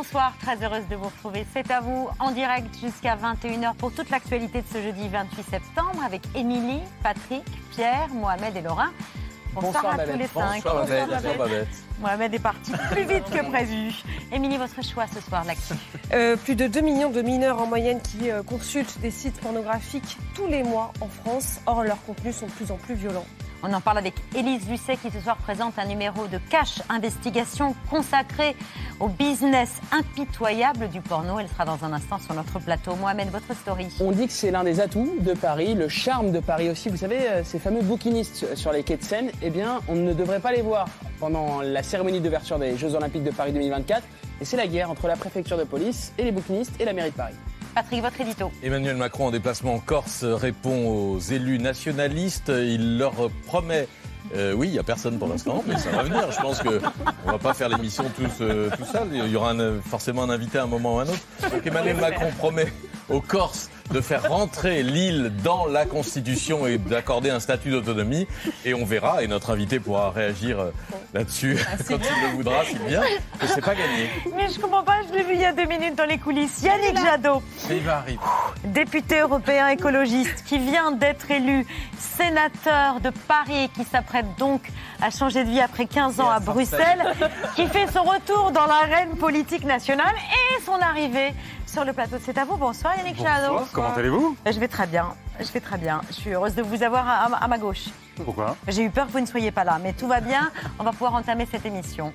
Bonsoir, très heureuse de vous retrouver. C'est à vous en direct jusqu'à 21h pour toute l'actualité de ce jeudi 28 septembre avec Émilie, Patrick, Pierre, Mohamed et Laurent. Bonsoir, à tous les cinq. Bonsoir, Babette. Mohamed est parti plus vite que prévu. Émilie, votre choix ce soir là-dessus Euh, plus de 2 millions de mineurs en moyenne qui euh, consultent des sites pornographiques tous les mois en France. Or, leurs contenus sont de plus en plus violents. On en parle avec Élise Lucet qui ce soir présente un numéro de Cash Investigation consacré au business impitoyable du porno. Elle sera dans un instant sur notre plateau. Mohamed, votre story. On dit que c'est l'un des atouts de Paris, le charme de Paris aussi. Vous savez, euh, ces fameux bouquinistes sur les quais de Seine, eh bien, on ne devrait pas les voir pendant la cérémonie d'ouverture des Jeux Olympiques de Paris 2024. Et c'est la guerre entre la préfecture de police et les bouquinistes et la mairie de Paris. Patrick, votre édito. Emmanuel Macron en déplacement en Corse répond aux élus nationalistes. Il leur promet. euh, oui, il n'y a personne pour l'instant, mais ça va venir. Je pense que on va pas faire l'émission tous euh, tout seul. Il y aura un- forcément un invité à un moment ou à un autre. Donc Emmanuel Macron promet aux Corses de faire rentrer l'île dans la Constitution et d'accorder un statut d'autonomie. Et on verra, et notre invité pourra réagir euh, là-dessus quand il le voudra, s'il vient. Mais c'est pas gagné. Mais je comprends pas, je l'ai vu il y a deux minutes dans les coulisses. Yannick Jadot, Il va arriver. député européen écologiste, qui vient d'être élu sénateur de Paris et qui s'apprête donc à changer de vie après 15 ans à Bruxelles, qui fait son retour dans l'arène politique nationale et son arrivée sur le plateau. C'est à vous. Bonsoir Yannick Jadot. Comment allez-vous? Je vais très bien. Je vais très bien. Je suis heureuse de vous avoir à, ma gauche. Pourquoi? J'ai eu peur que vous ne soyez pas là, mais tout va bien. On va pouvoir entamer cette émission.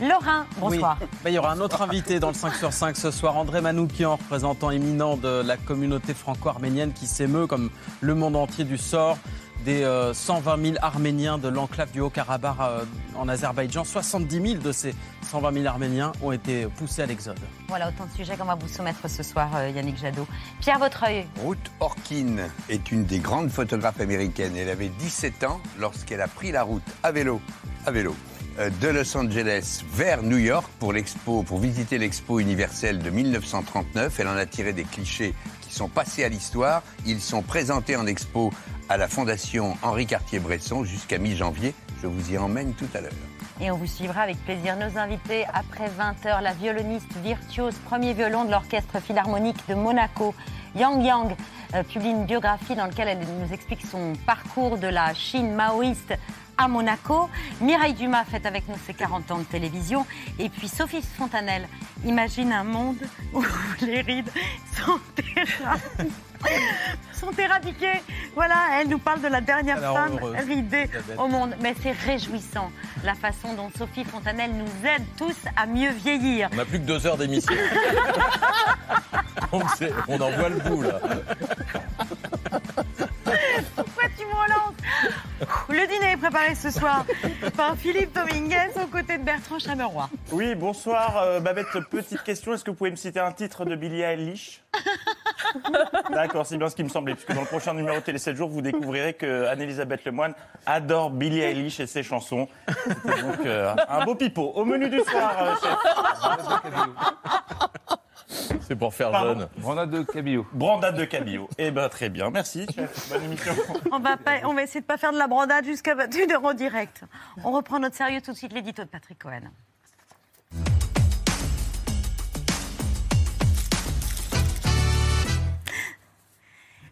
Laurent, bonsoir. Oui. Bah, il y aura un autre invité dans le 5 sur 5 ce soir, André Manoukian, représentant éminent de la communauté franco-arménienne qui s'émeut comme le monde entier du sort des euh, 120 000 Arméniens de l'enclave du Haut-Karabakh euh, en Azerbaïdjan. 70 000 de ces 120 000 Arméniens ont été poussés à l'exode. Voilà autant de sujets qu'on va vous soumettre ce soir, euh, Yannick Jadot. Pierre Vautreul, Ruth Orkin est une des grandes photographes américaines. Elle avait 17 ans lorsqu'elle a pris la route à vélo, à vélo, euh, de Los Angeles vers New York pour l'expo, pour visiter l'expo universelle de 1939. Elle en a tiré des clichés qui sont passés à l'histoire. Ils sont présentés en expo à la Fondation Henri Cartier-Bresson jusqu'à mi-janvier. Je vous y emmène tout à l'heure. et on vous suivra avec plaisir nos invités après 20h, la violoniste virtuose, premier violon de l'Orchestre Philharmonique de Monaco, Yang Yang, euh, publie une biographie dans laquelle elle nous explique son parcours de la Chine maoïste à Monaco. Mireille Dumas fête avec nous ses 40 ans de télévision. Et puis Sophie Fontanelle imagine un monde où les rides sont éradiquées. sont éradiquées. Voilà, elle nous parle de la dernière Alors femme heureuse, ridée au monde. Mais c'est réjouissant la façon dont Sophie Fontanelle nous aide tous à mieux vieillir. On n'a plus que deux heures d'émission. on, on en voit le bout, là. Pourquoi tu me relances? Le dîner est préparé ce soir par Philippe Dominguez aux côtés de Bertrand Chameroy. Oui, bonsoir. euh, Babette, petite question. Est-ce que vous pouvez me citer un titre de Billie Eilish? D'accord, c'est bien ce qui me semblait, puisque dans le prochain numéro de Télé 7 jours, vous découvrirez que Anne-Elisabeth Lemoine adore Billie Eilish et ses chansons. C'était donc euh, un beau pipeau. Au menu du soir, euh, chef. C'est pour faire Pardon jeune. Brandade de cabillaud. Brandade de cabillaud. Eh ben très bien, merci, chef. Bonne émission. On va, pas- on va essayer de pas faire de la brandade jusqu'à 21h en direct. On reprend notre sérieux tout de suite, l'édito de Patrick Cohen.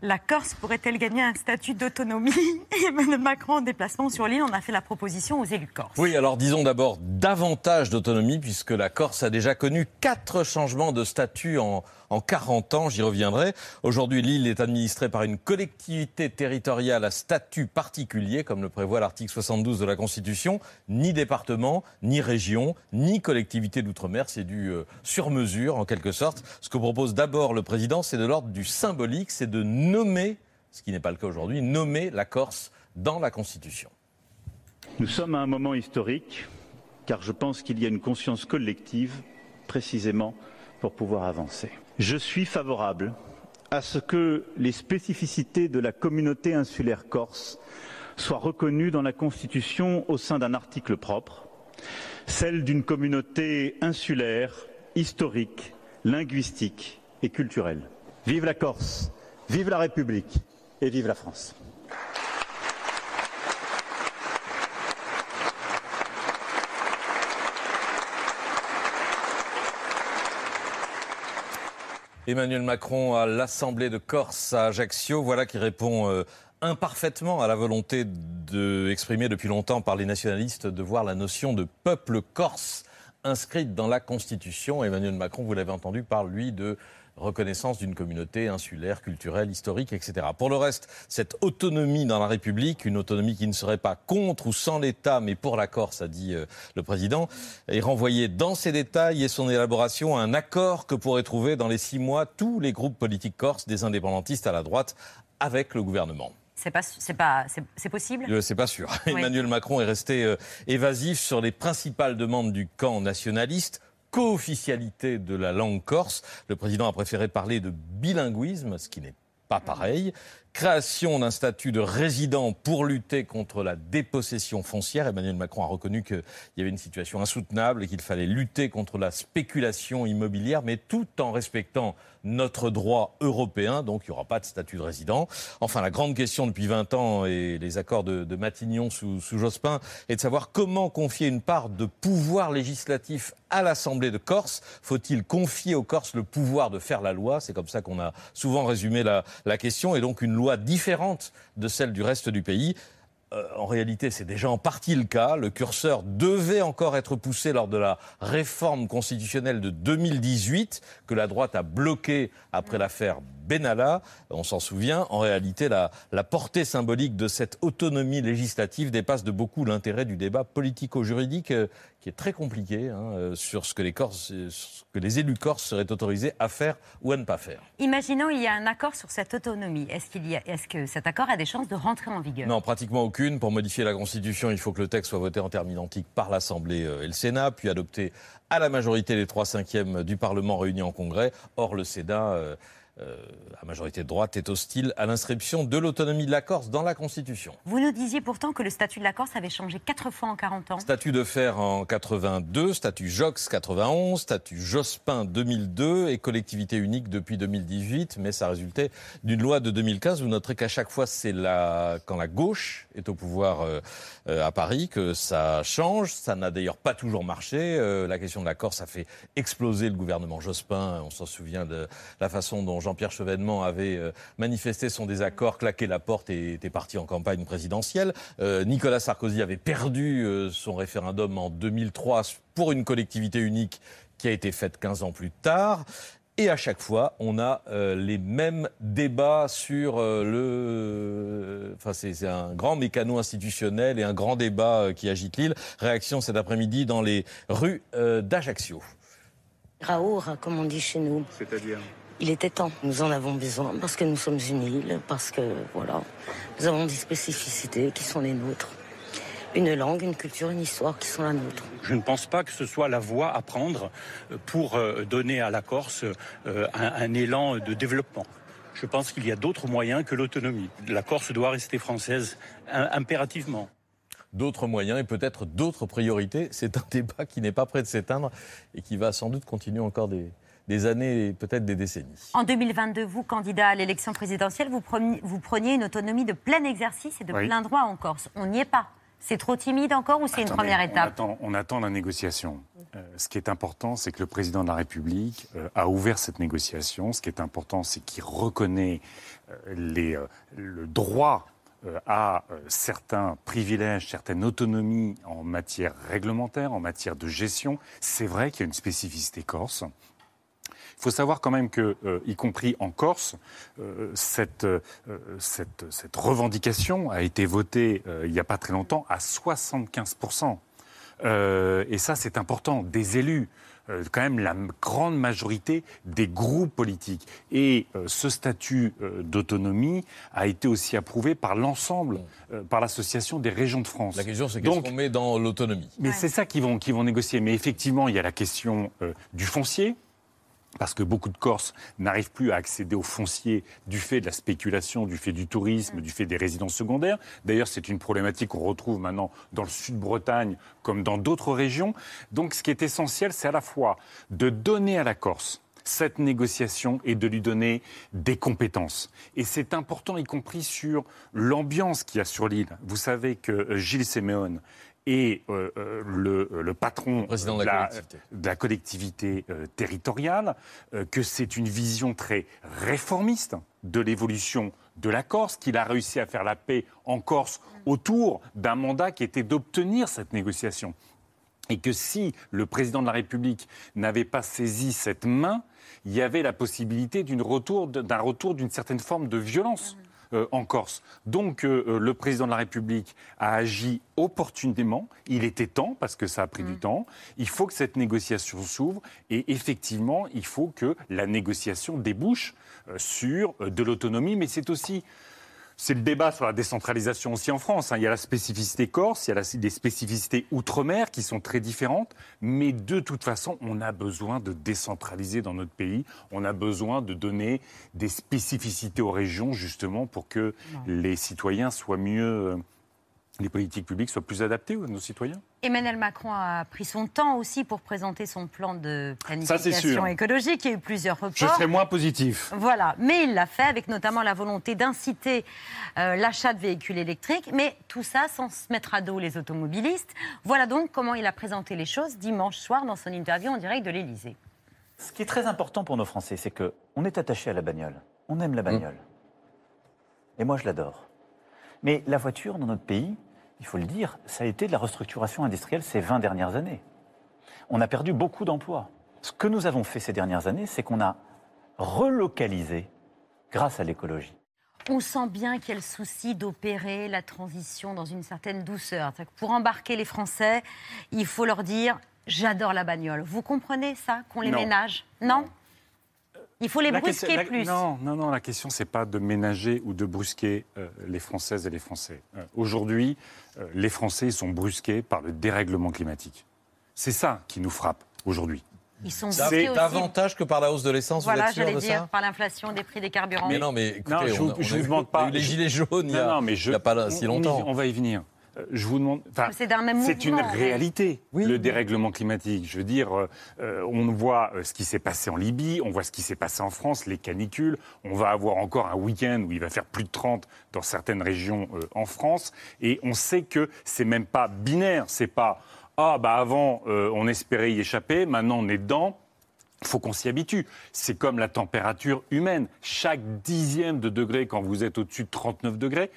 La Corse pourrait-elle gagner un statut d'autonomie Emmanuel Macron en déplacement sur l'île, on a fait la proposition aux élus corses. Oui, alors disons d'abord davantage d'autonomie, puisque la Corse a déjà connu quatre changements de statut en, en 40 ans, j'y reviendrai. Aujourd'hui, l'île est administrée par une collectivité territoriale à statut particulier, comme le prévoit l'article 72 de la Constitution. Ni département, ni région, ni collectivité d'outre-mer, c'est du euh, sur-mesure en quelque sorte. Ce que propose d'abord le président, c'est de l'ordre du symbolique, c'est de nommer ce qui n'est pas le cas aujourd'hui, nommer la Corse dans la Constitution. Nous sommes à un moment historique, car je pense qu'il y a une conscience collective, précisément, pour pouvoir avancer. Je suis favorable à ce que les spécificités de la communauté insulaire corse soient reconnues dans la Constitution au sein d'un article propre, celle d'une communauté insulaire, historique, linguistique et culturelle. Vive la Corse, vive la République et vive la France. Emmanuel Macron à l'Assemblée de Corse à Ajaccio, voilà qui répond euh, imparfaitement à la volonté exprimée depuis longtemps par les nationalistes de voir la notion de peuple corse inscrite dans la Constitution. Emmanuel Macron, vous l'avez entendu, parle lui de reconnaissance d'une communauté insulaire, culturelle, historique, etc. Pour le reste, cette autonomie dans la République, une autonomie qui ne serait pas contre ou sans l'État, mais pour la Corse, a dit euh, le président, est renvoyée dans ses détails et son élaboration à un accord que pourraient trouver dans les six mois tous les groupes politiques corses, des indépendantistes à la droite, avec le gouvernement. C'est pas, c'est pas, c'est possible? C'est pas sûr. Emmanuel Macron est resté euh, évasif sur les principales demandes du camp nationaliste co-officialité de la langue corse. Le président a préféré parler de bilinguisme, ce qui n'est pas pareil. Création d'un statut de résident pour lutter contre la dépossession foncière. Emmanuel Macron a reconnu qu'il y avait une situation insoutenable et qu'il fallait lutter contre la spéculation immobilière, mais tout en respectant notre droit européen, donc il n'y aura pas de statut de résident. Enfin, la grande question depuis 20 ans et les accords de, Matignon sous, Jospin est de savoir comment confier une part de pouvoir législatif à l'Assemblée de Corse. Faut-il confier aux Corses le pouvoir de faire la loi? C'est comme ça qu'on a souvent résumé la, question, et donc une différente de celle du reste du pays. Euh, en réalité, c'est déjà en partie le cas. Le curseur devait encore être poussé lors de la réforme constitutionnelle de 2018, que la droite a bloqué après l'affaire Benalla. On s'en souvient. En réalité, la, portée symbolique de cette autonomie législative dépasse de beaucoup l'intérêt du débat politico-juridique euh, qui est très compliqué hein, euh, sur ce que les, Corses, que les élus corses seraient autorisés à faire ou à ne pas faire. Imaginons il y a un accord sur cette autonomie. Est-ce, qu'il y a, est-ce que cet accord a des chances de rentrer en vigueur? Non, pratiquement aucune. Pour modifier la Constitution, il faut que le texte soit voté en termes identiques par l'Assemblée euh, et le Sénat, puis adopté à la majorité des trois cinquièmes du Parlement réunis en Congrès. Or, le Sénat euh, la majorité de droite est hostile à l'inscription de l'autonomie de la Corse dans la Constitution. Vous nous disiez pourtant que le statut de la Corse avait changé quatre fois en 40 ans. Statut de fer en 82, statut Jox 91, statut Jospin 2002 et collectivité unique depuis 2018, mais ça résultait d'une loi de 2015. Vous noterez qu'à chaque fois, c'est la... quand la gauche est au pouvoir euh, euh, à Paris que ça change. Ça n'a d'ailleurs pas toujours marché. la question de la Corse a fait exploser le gouvernement Jospin. On s'en souvient de la façon dont Jean-Pierre Chevènement avait euh, manifesté son désaccord, claqué la porte et était parti en campagne présidentielle. Euh, Nicolas Sarkozy avait perdu euh, son référendum en 2003 pour une collectivité unique qui a été faite 15 ans plus tard. Et à chaque fois, on a les mêmes débats sur le. Enfin, c'est un grand mécano institutionnel et un grand débat qui agite l'île. Réaction cet après-midi dans les rues d'Ajaccio. Raour, comme on dit chez nous. C'est-à-dire? Il était temps. Nous en avons besoin parce que nous sommes une île, parce que voilà, nous avons des spécificités qui sont les nôtres. Une langue, une culture, une histoire qui sont la nôtre. Je ne pense pas que ce soit la voie à prendre pour euh, donner à la Corse euh, un, élan de développement. Je pense qu'il y a d'autres moyens que l'autonomie. La Corse doit rester française impérativement d'autres moyens et peut-être d'autres priorités. C'est un débat qui n'est pas prêt de s'éteindre et qui va sans doute continuer encore des, des années et peut-être des décennies. En 2022, vous, candidat à l'élection présidentielle, vous preniez, une autonomie de plein exercice et de plein droit en Corse. On n'y est pas. C'est trop timide encore ou c'est une première étape on attend, la négociation. Euh, ce qui est important, c'est que le président de la République euh, a ouvert cette négociation. Ce qui est important, c'est qu'il reconnaît euh, les, le droit à certains privilèges, certaines autonomies en matière réglementaire, en matière de gestion. C'est vrai qu'il y a une spécificité corse. Il faut savoir quand même que, euh, y compris en Corse, euh, cette, euh, cette, cette, revendication a été votée il n'y a pas très longtemps à 75%. et ça, c'est important. Des élus quand même la grande majorité des groupes politiques. Et euh, ce statut euh, d'autonomie a été aussi approuvé par l'ensemble, euh, par l'association des régions de France. La question, c'est qu'est-ce Donc- qu'on met dans l'autonomie? Mais c'est ça qu'ils vont, négocier. Mais effectivement, il y a la question euh, du foncier. Parce que beaucoup de Corses n'arrivent plus à accéder au foncier du fait de la spéculation, du fait du tourisme, du fait des résidences secondaires. D'ailleurs, c'est une problématique qu'on retrouve maintenant dans le sud-Bretagne comme dans d'autres régions. Donc, ce qui est essentiel, c'est à la fois de donner à la Corse cette négociation et de lui donner des compétences. Et c'est important, y compris sur l'ambiance qu'il y a sur l'île. Vous savez que Gilles Séméon est euh, euh, le, le patron président de la collectivité. de la collectivité euh, territoriale, euh, que c'est une vision très réformiste de l'évolution de la Corse, qu'il a réussi à faire la paix en Corse autour d'un mandat qui était d'obtenir cette négociation. Et que si le président de la République n'avait pas saisi cette main, il y avait la possibilité d'un retour d'une certaine forme de violence euh, en Corse. Donc euh, euh, le président de la République a agi opportunément. Il était temps, parce que ça a pris du temps. Il faut que cette négociation s'ouvre. Et effectivement, il faut que la négociation débouche euh, sur euh, de l'autonomie. Mais c'est aussi c'est le débat sur la décentralisation aussi en France. hein. Il y a la spécificité corse, il y a la- des spécificités outre-mer qui sont très différentes, mais de toute façon, on a besoin de décentraliser dans notre pays. On a besoin de donner des spécificités aux régions, justement, pour que les citoyens soient mieux. Les politiques publiques soient plus adaptées à nos citoyens. Emmanuel Macron a pris son temps aussi pour présenter son plan de planification écologique. Il y a eu plusieurs Je reports. serais moins positif. Voilà, mais il l'a fait avec notamment la volonté d'inciter euh, l'achat de véhicules électriques, mais tout ça sans se mettre à dos les automobilistes. Voilà donc comment il a présenté les choses dimanche soir dans son interview en direct de l'Élysée. Ce qui est très important pour nos Français, c'est que on est attaché à la bagnole. On aime la bagnole. Et moi, je l'adore. Mais la voiture, dans notre pays, il faut le dire, ça a été de la restructuration industrielle ces 20 dernières années. On a perdu beaucoup d'emplois. Ce que nous avons fait ces dernières années, c'est qu'on a relocalisé grâce à l'écologie. On sent bien qu'il y a le souci d'opérer la transition dans une certaine douceur. Pour embarquer les Français, il faut leur dire j'adore la bagnole. Vous comprenez ça, qu'on les Non. ménage? Non Il faut les La brusquer question- la- plus. Non, non, non, la question, c'est pas de ménager ou de brusquer euh, les Françaises et les Français. Euh, Aujourd'hui, euh, les Français sont brusqués par le dérèglement climatique. C'est ça qui nous frappe aujourd'hui. Ils sont C'est brusqués aussi. davantage que par la hausse de l'essence, Voilà, vous êtes sûr j'allais de dire, ça par l'inflation des prix des carburants. Mais non, mais écoutez, Non, je on vous- a- on je a vous eu- demande on a pas- eu les gilets jaunes il a, Non, non, mais je- il y a pas on- si on y- longtemps. On va y venir. Euh, Je vous demande. C'est d'un même C'est une réalité, le dérèglement climatique. Je veux dire, euh, euh, on voit ce qui s'est passé en Libye, on voit ce qui s'est passé en France, les canicules. On va avoir encore un week-end où il va faire plus de 30 dans certaines régions euh, en France. Et on sait que c'est même pas binaire. C'est pas ah bah avant euh, on espérait y échapper, maintenant on est dedans. Il faut qu'on s'y habitue. C'est comme la température humaine. Chaque dixième de degré, quand vous êtes au-dessus de 39 degrés,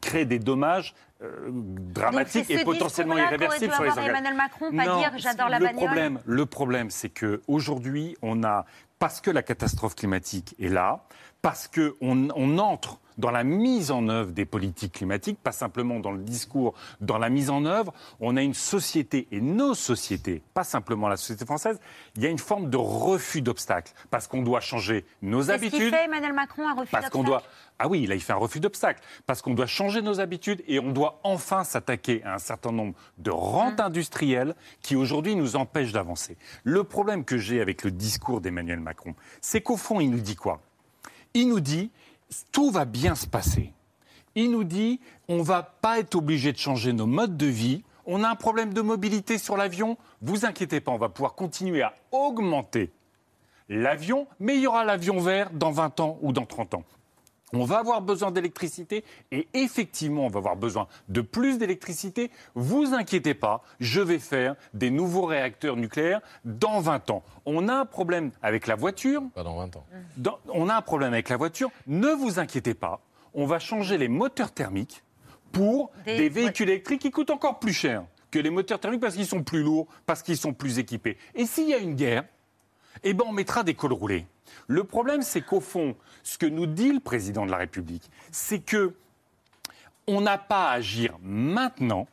crée des dommages euh, dramatiques et potentiellement irréversibles sur les. Emmanuel Macron, pas Non, dire j'adore la le bagnole. Problème, le problème, c'est que aujourd'hui, on a parce que la catastrophe climatique est là, parce que on, entre dans la mise en œuvre des politiques climatiques, pas simplement dans le discours, dans la mise en œuvre, on a une société et nos sociétés, pas simplement la société française, il y a une forme de refus d'obstacles parce qu'on doit changer nos qu'il habitudes. fait Emmanuel Macron, un refus Parce qu'on doit. Ah oui, là, il fait un refus d'obstacle. Parce qu'on doit changer nos habitudes et on doit enfin s'attaquer à un certain nombre de rentes industrielles qui aujourd'hui nous empêchent d'avancer. Le problème que j'ai avec le discours d'Emmanuel Macron, c'est qu'au fond, il nous dit quoi? Il nous dit tout va bien se passer. Il nous dit on va pas être obligé de changer nos modes de vie. On a un problème de mobilité sur l'avion. Vous inquiétez pas, on va pouvoir continuer à augmenter l'avion, mais il y aura l'avion vert dans 20 ans ou dans 30 ans. On va avoir besoin d'électricité et effectivement, on va avoir besoin de plus d'électricité. Vous inquiétez pas, je vais faire des nouveaux réacteurs nucléaires dans 20 ans. On a un problème avec la voiture. Pas dans 20 ans. Dans- on a un problème avec la voiture. Ne vous inquiétez pas, on va changer les moteurs thermiques pour Des- des, véhicules électriques qui coûtent encore plus cher que les moteurs thermiques parce qu'ils sont plus lourds, parce qu'ils sont plus équipés. Et s'il y a une guerre, eh ben on mettra des cols roulés. Le problème, c'est qu'au fond, ce que nous dit le président de la République, c'est que on n'a pas à agir maintenant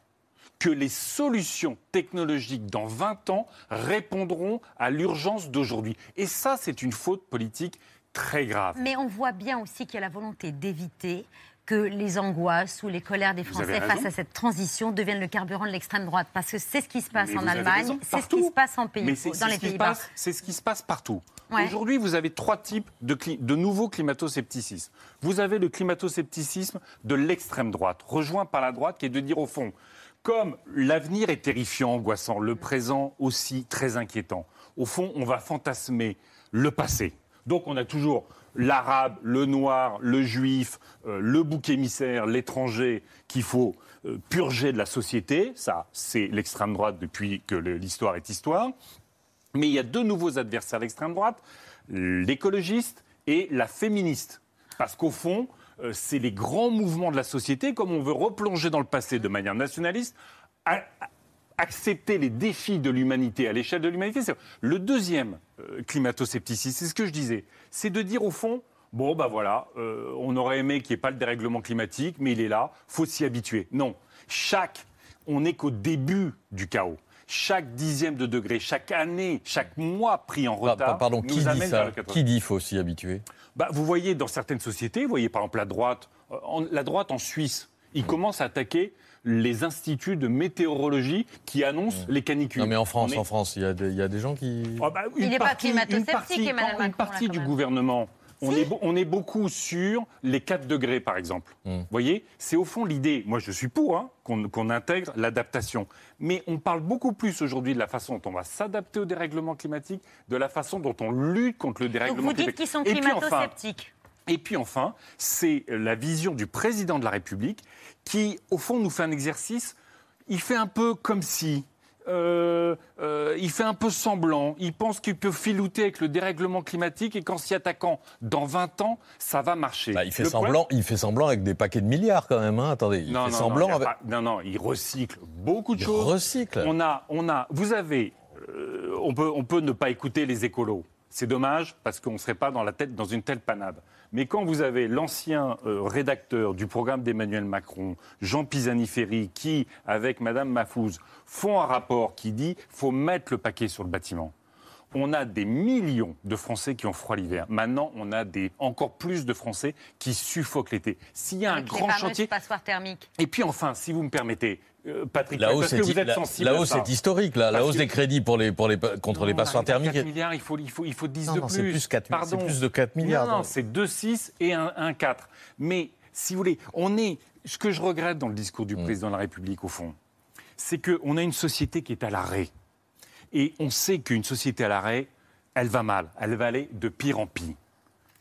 que les solutions technologiques dans 20 ans répondront à l'urgence d'aujourd'hui. Et ça, c'est une faute politique très grave. Mais on voit bien aussi qu'il y a la volonté d'éviter que les angoisses ou les colères des Français face à cette transition deviennent le carburant de l'extrême droite. Parce que c'est ce qui se passe Mais en Allemagne, c'est ce qui se passe en pays, Mais dans les Pays-Bas. C'est ce qui se passe partout. Ouais. Aujourd'hui, vous avez trois types de, de nouveaux climato-scepticismes. Vous avez le climato-scepticisme de l'extrême droite, rejoint par la droite, qui est de dire au fond, comme l'avenir est terrifiant, angoissant, le présent aussi très inquiétant, au fond, on va fantasmer le passé. Donc on a toujours l'arabe, le noir, le juif, euh, le bouc émissaire, l'étranger qu'il faut euh, purger de la société. Ça, c'est l'extrême droite depuis que l'histoire est histoire. Mais il y a deux nouveaux adversaires à l'extrême droite, l'écologiste et la féministe. Parce qu'au fond, euh, c'est les grands mouvements de la société, comme on veut replonger dans le passé de manière nationaliste, accepter les défis de l'humanité à l'échelle de l'humanité. Le deuxième euh, climato-scepticisme, c'est ce que je disais, c'est de dire au fond, bon ben voilà, euh, on aurait aimé qu'il n'y ait pas le dérèglement climatique, mais il est là, faut s'y habituer. Non, chaque, on n'est qu'au début du chaos. Chaque dixième de degré, chaque année, chaque mois pris en retard, pa- Pardon, nous qui dit ça. Qui dit faut s'y habituer? Bah, vous voyez dans certaines sociétés, vous voyez par exemple la droite, euh, en- la droite en Suisse, ils commencent à attaquer les instituts de météorologie qui annoncent les canicules. Non, mais en France, est- en France, il y, a des- il y a des gens qui. Ah bah, une Il n'est pas partie- une climato-sceptique, Emmanuel Une Macron, partie là, du même. gouvernement. On est, beau- on est beaucoup sur les 4 degrés, par exemple. Hmm. Vous voyez, c'est au fond l'idée. Moi, je suis pour hein, qu'on intègre l'adaptation. Mais on parle beaucoup plus aujourd'hui de la façon dont on va s'adapter au dérèglement climatique, de la façon dont on lutte contre le Donc dérèglement vous dites climatique. qu'ils sont climato-sceptiques. Et puis enfin, c'est la vision du président de la République qui, au fond, nous fait un exercice. Il fait un peu comme si. euh, euh, il fait un peu semblant. Il pense qu'il peut filouter avec le dérèglement climatique et qu'en s'y attaquant dans 20 ans, ça va marcher. Bah, il, fait Le problème- semblant, il fait semblant avec des paquets de milliards quand même. hein. Attendez, il non, fait non, semblant avec. pas- non, non, il recycle beaucoup de Il choses. recycle. On a, on a, vous avez, euh, on, peut, on peut ne pas écouter les écolos. C'est dommage parce qu'on ne serait pas dans, la tête, dans une telle panade. Mais quand vous avez l'ancien euh, rédacteur du programme d'Emmanuel Macron, Jean Pisani-Ferry, qui, avec Madame Mahfouz, font un rapport qui dit faut mettre le paquet sur le bâtiment. On a des millions de Français qui ont froid l'hiver. Maintenant, on a des, encore plus de Français qui suffoquent l'été. S'il y a un Avec grand chantier, et puis enfin, si vous me permettez, Patrick, La hausse, est, la- hausse est historique, là. La hausse des crédits pour les, pour les, contre les passoires thermiques. 4 milliards, il faut, il faut, il faut 10 Non, de non, plus. c'est plus, 4, Pardon. c'est plus de 4 milliards. Non, non, c'est 2,6 et un, un 4. Mais si vous voulez, on est. Ce que je regrette dans le discours Mm. du président de la République, au fond, c'est qu'on a une société qui est à l'arrêt. Et on sait qu'une société à l'arrêt, elle va mal. Elle va aller de pire en pire.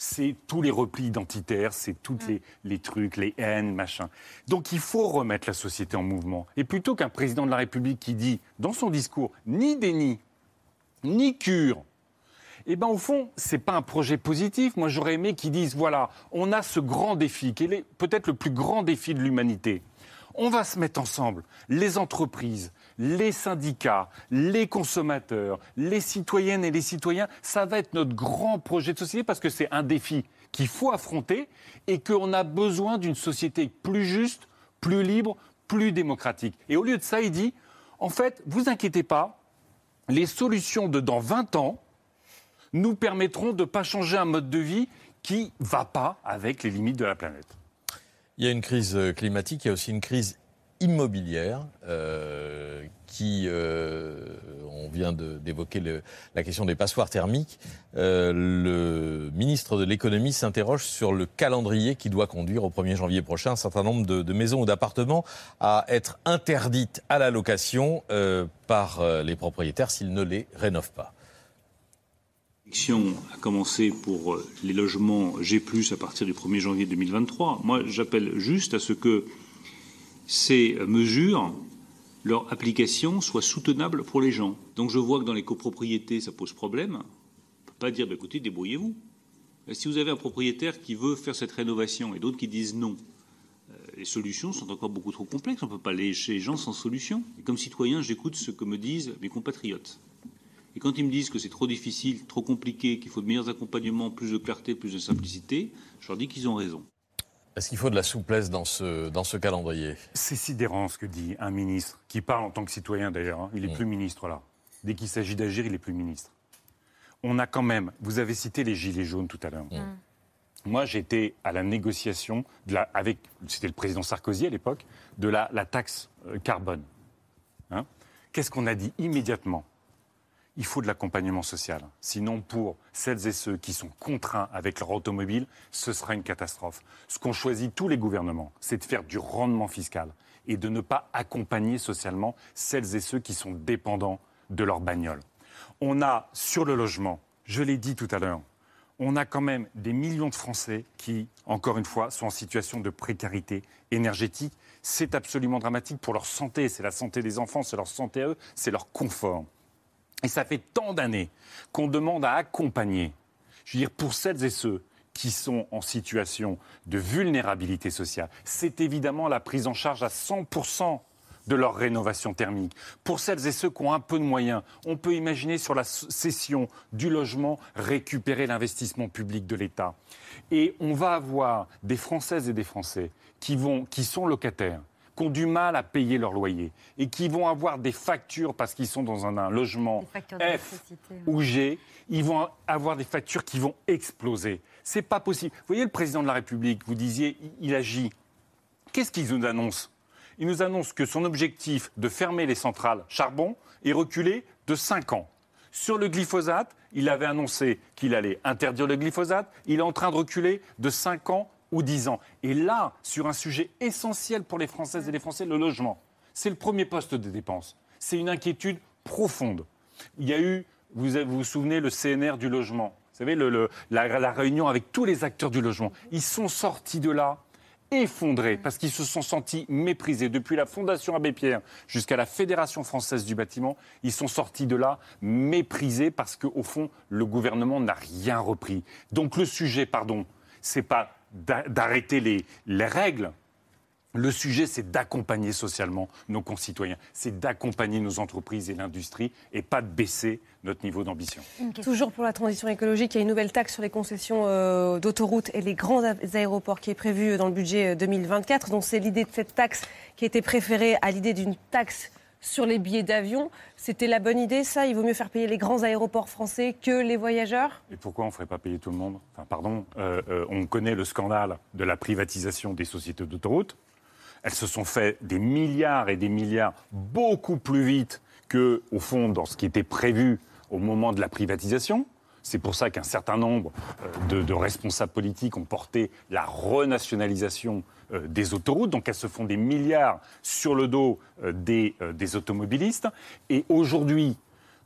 C'est tous les replis identitaires, c'est tous les, les trucs, les haines, machin. Donc il faut remettre la société en mouvement. Et plutôt qu'un président de la République qui dit, dans son discours, ni déni, ni cure, eh ben, au fond, ce n'est pas un projet positif. Moi, j'aurais aimé qu'ils disent voilà, on a ce grand défi, qui est peut-être le plus grand défi de l'humanité. On va se mettre ensemble, les entreprises, les syndicats, les consommateurs, les citoyennes et les citoyens. Ça va être notre grand projet de société parce que c'est un défi qu'il faut affronter et qu'on a besoin d'une société plus juste, plus libre, plus démocratique. Et au lieu de ça, il dit en fait, vous inquiétez pas, les solutions de dans 20 ans, nous permettront de ne pas changer un mode de vie qui ne va pas avec les limites de la planète. Il y a une crise euh, climatique, il y a aussi une crise immobilière euh, qui, euh, on vient d'évoquer la question des passoires thermiques. Euh, le ministre de l'économie s'interroge sur le calendrier qui doit conduire au 1er janvier prochain un certain nombre de, maisons ou d'appartements à être interdites à la location par les propriétaires s'ils ne les rénovent pas. L'action a commencé pour les logements G+, à partir du 1er janvier 2023. Moi, j'appelle juste à ce que ces mesures, leur application, soit soutenable pour les gens. Donc je vois que dans les copropriétés, ça pose problème. On ne peut pas dire, bah, écoutez, débrouillez-vous. Euh, Si vous avez un propriétaire qui veut faire cette rénovation et d'autres qui disent non, euh, les solutions sont encore beaucoup trop complexes. On ne peut pas aller chez les gens sans solution. Et comme citoyen, j'écoute ce que me disent mes compatriotes. Et quand ils me disent que c'est trop difficile, trop compliqué, qu'il faut de meilleurs accompagnements, plus de clarté, plus de simplicité, je leur dis qu'ils ont raison. Est-ce qu'il faut de la souplesse dans ce, dans ce calendrier? C'est sidérant ce que dit un ministre, qui parle en tant que citoyen d'ailleurs. hein. Il est Mm. plus ministre là. Dès qu'il s'agit d'agir, il est plus ministre. On a quand même, vous avez cité les gilets jaunes tout à l'heure. Moi, j'étais à la négociation de la, avec, c'était le président Sarkozy à l'époque, de la, la taxe euh, carbone. Hein Qu'est-ce qu'on a dit immédiatement? Il faut de l'accompagnement social. Sinon, pour celles et ceux qui sont contraints avec leur automobile, ce sera une catastrophe. Ce qu'ont choisi tous les gouvernements, c'est de faire du rendement fiscal et de ne pas accompagner socialement celles et ceux qui sont dépendants de leur bagnole. On a, sur le logement, je l'ai dit tout à l'heure, on a quand même des millions de Français qui, encore une fois, sont en situation de précarité énergétique. C'est absolument dramatique pour leur santé. C'est la santé des enfants, c'est leur santé à eux, c'est leur confort. Et ça fait tant d'années qu'on demande à accompagner, je veux dire, pour celles et ceux qui sont en situation de vulnérabilité sociale, c'est évidemment la prise en charge à 100% de leur rénovation thermique. Pour celles et ceux qui ont un peu de moyens, on peut imaginer sur la cession du logement récupérer l'investissement public de l'État. Et on va avoir des Françaises et des Français qui, vont, qui sont locataires, qui ont du mal à payer leur loyer et qui vont avoir des factures parce qu'ils sont dans un, un logement F ou G, ils vont avoir des factures qui vont exploser. C'est pas possible. Vous voyez, le président de la République, vous disiez, il- il agit. Qu'est-ce qu'il nous annonce? Il nous annonce que son objectif de fermer les centrales charbon est reculé de 5 ans. Sur le glyphosate, il avait annoncé qu'il allait interdire le glyphosate. Il est en train de reculer de 5 ans ou 10 ans. Et là, sur un sujet essentiel pour les Françaises et les Français, le logement, c'est le premier poste de dépense. C'est une inquiétude profonde. Il y a eu, vous vous, souvenez, le CNR du logement. Vous savez, la, la réunion avec tous les acteurs du logement. Ils sont sortis de là effondrés parce qu'ils se sont sentis méprisés. Depuis la Fondation Abbé Pierre jusqu'à la Fédération française du bâtiment, ils sont sortis de là méprisés parce qu'au fond, le gouvernement n'a rien repris. Donc le sujet, pardon, c'est pas d'arrêter les, les règles. Le sujet, c'est d'accompagner socialement nos concitoyens, c'est d'accompagner nos entreprises et l'industrie et pas de baisser notre niveau d'ambition. Toujours pour la transition écologique, il y a une nouvelle taxe sur les concessions euh, d'autoroutes et les grands aéroports qui est prévue dans le budget euh, 2024. Donc c'est l'idée de cette taxe qui a été préférée à l'idée d'une taxe sur les billets d'avion. C'était la bonne idée, ça Il vaut mieux faire payer les grands aéroports français que les voyageurs Et pourquoi on ne ferait pas payer tout le monde? Enfin, pardon, euh, euh, on connaît le scandale de la privatisation des sociétés d'autoroutes. Elles se sont fait des milliards et des milliards beaucoup plus vite que, au fond, dans ce qui était prévu au moment de la privatisation. C'est pour ça qu'un certain nombre euh, de, responsables politiques ont porté la renationalisation euh, des autoroutes. Donc elles se font des milliards sur le dos euh, des, des automobilistes. Et aujourd'hui,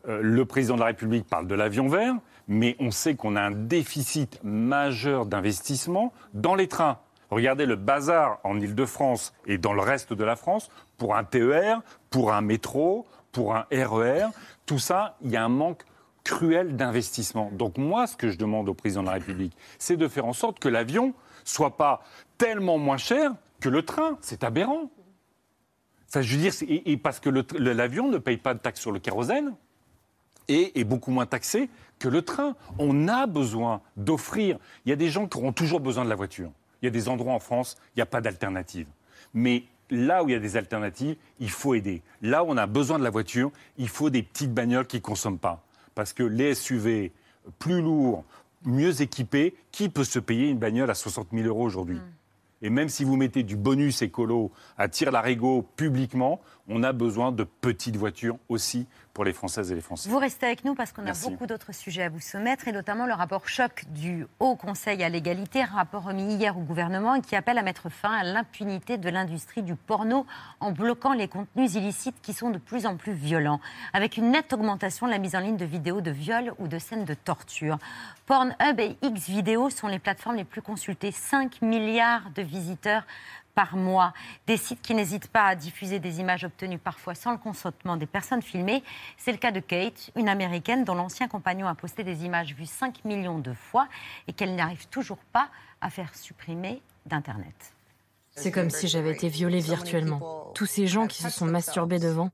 le président de la République parle de l'avion vert, mais on sait qu'on a un déficit majeur d'investissement dans les trains. Regardez le bazar en Ile-de-France et dans le reste de la France pour un TER, pour un métro, pour un RER. Tout ça, il y a un manque cruel d'investissement. Donc moi, ce que je demande au président de la République, c'est de faire en sorte que l'avion soit pas tellement moins cher que le train. C'est aberrant. Enfin, je veux dire, parce que l'avion ne paye pas de taxe sur le kérosène et est beaucoup moins taxé que le train. On a besoin d'offrir. Il y a des gens qui auront toujours besoin de la voiture. Il y a des endroits en France, il n'y a pas d'alternative. Mais là où il y a des alternatives, il faut aider. Là où on a besoin de la voiture, il faut des petites bagnoles qui ne consomment pas. Parce que les SUV plus lourds, mieux équipés, qui peut se payer une bagnole à 60 000 euros aujourd'hui? Et même si vous mettez du bonus écolo à tire-larigot publiquement, on a besoin de petites voitures aussi pour les Françaises et les Français. Vous restez avec nous parce qu'on a Merci. beaucoup d'autres sujets à vous soumettre et notamment le rapport choc du Haut Conseil à l'égalité, rapport remis hier au gouvernement et qui appelle à mettre fin à l'impunité de l'industrie du porno en bloquant les contenus illicites qui sont de plus en plus violents, avec une nette augmentation de la mise en ligne de vidéos de viol ou de scènes de torture. Pornhub et Xvideo sont les plateformes les plus consultées, 5 milliards de visiteurs par mois. Des sites qui n'hésitent pas à diffuser des images obtenues parfois sans le consentement des personnes filmées. C'est le cas de Kate, une américaine dont l'ancien compagnon a posté des images vues 5 millions de fois et qu'elle n'arrive toujours pas à faire supprimer d'Internet. C'est comme si j'avais été violée virtuellement. Tous ces gens qui se sont masturbés devant,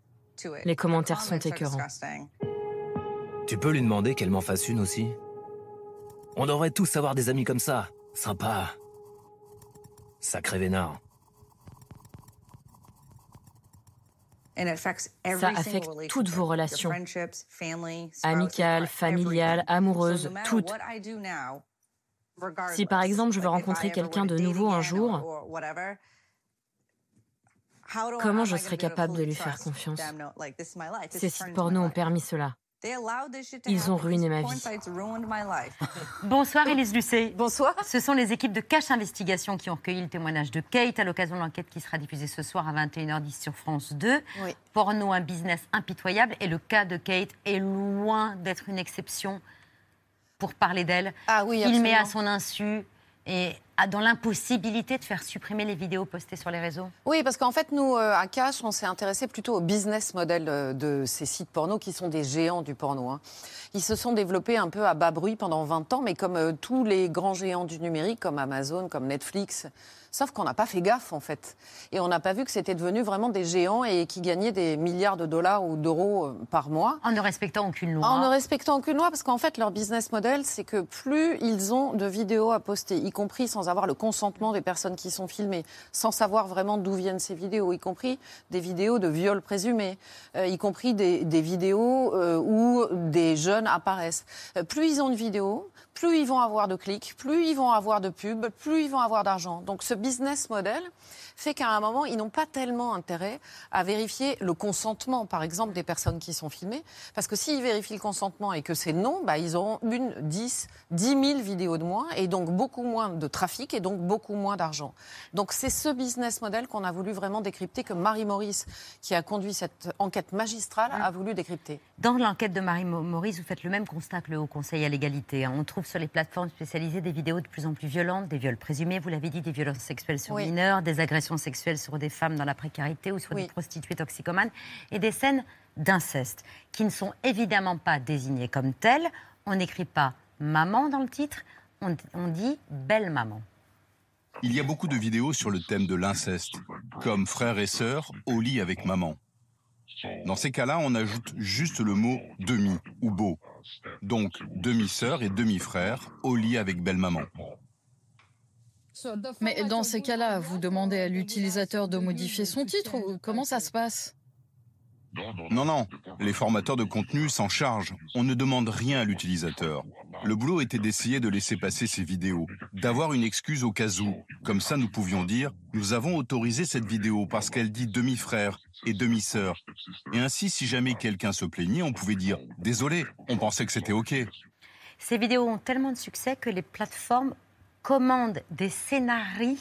les commentaires sont écœurants. Tu peux lui demander qu'elle m'en fasse une aussi? On devrait tous avoir des amis comme ça. Sympa. Sacré vénard. Ça affecte toutes vos relations, amicales, familiales, amoureuses, toutes. Si par exemple je veux rencontrer quelqu'un de nouveau un jour, comment je serais capable de lui faire confiance? Ces sites porno ont permis cela. Ils ont ruiné ma vie. Bonsoir Élise Lucet. Bonsoir. Ce sont les équipes de Cache Investigation qui ont recueilli le témoignage de Kate à l'occasion de l'enquête qui sera diffusée ce soir à 21h10 sur France 2. Oui. Porno, un business impitoyable. Et le cas de Kate est loin d'être une exception pour parler d'elle. Ah oui, Filmée à son insu et dans l'impossibilité de faire supprimer les vidéos postées sur les réseaux? Oui, parce qu'en fait, nous, euh, à Cash, on s'est intéressé plutôt au business model euh, de ces sites porno qui sont des géants du porno. hein. Ils se sont développés un peu à bas bruit pendant 20 ans, mais comme euh, tous les grands géants du numérique, comme Amazon, comme Netflix. Sauf qu'on n'a pas fait gaffe, en fait. Et on n'a pas vu que c'était devenu vraiment des géants et qui gagnaient des milliards de dollars ou d'euros par mois. En ne respectant aucune loi. En ne respectant aucune loi, parce qu'en fait, leur business model, c'est que plus ils ont de vidéos à poster, y compris sans avoir le consentement des personnes qui sont filmées, sans savoir vraiment d'où viennent ces vidéos, y compris des vidéos de viols présumés, euh, y compris des, vidéos euh, où des jeunes apparaissent. Euh, plus ils ont de vidéos, plus ils vont avoir de clics, plus ils vont avoir de pubs, plus ils vont avoir d'argent. Donc ce business model fait qu'à un moment, ils n'ont pas tellement intérêt à vérifier le consentement, par exemple, des personnes qui sont filmées. Parce que s'ils vérifient le consentement et que c'est non, bah, ils auront une, 10, 10 000 vidéos de moins et donc beaucoup moins de trafic et donc beaucoup moins d'argent. Donc c'est ce business model qu'on a voulu vraiment décrypter, que Marie Maurice, qui a conduit cette enquête magistrale, a voulu décrypter. Dans l'enquête de Marie Maurice, vous faites le même constat que le Haut Conseil à l'égalité. hein. On trouve sur les plateformes spécialisées des vidéos de plus en plus violentes, des viols présumés, vous l'avez dit, des violences sexuelles sur Oui. mineurs, des agressions sexuelles sur des femmes dans la précarité ou sur Oui. des prostituées toxicomanes, et des scènes d'inceste, qui ne sont évidemment pas désignées comme telles. On n'écrit pas maman dans le titre, on, on dit belle maman. Il y a beaucoup de vidéos sur le thème de l'inceste, comme frère et sœur au lit avec maman. Dans ces cas-là, on ajoute juste le mot demi ou beau. Donc demi-sœur et demi-frère au lit avec belle-maman. Mais dans ces cas-là, vous demandez à l'utilisateur de modifier son titre ou comment ça se passe? Non, non, les formateurs de contenu s'en chargent. On ne demande rien à l'utilisateur. Le boulot était d'essayer de laisser passer ces vidéos, d'avoir une excuse au cas où. Comme ça, nous pouvions dire, nous avons autorisé cette vidéo parce qu'elle dit demi-frère et demi-sœur. Et ainsi, si jamais quelqu'un se plaignait, on pouvait dire, désolé, on pensait que c'était OK. Ces vidéos ont tellement de succès que les plateformes commandent des scénarios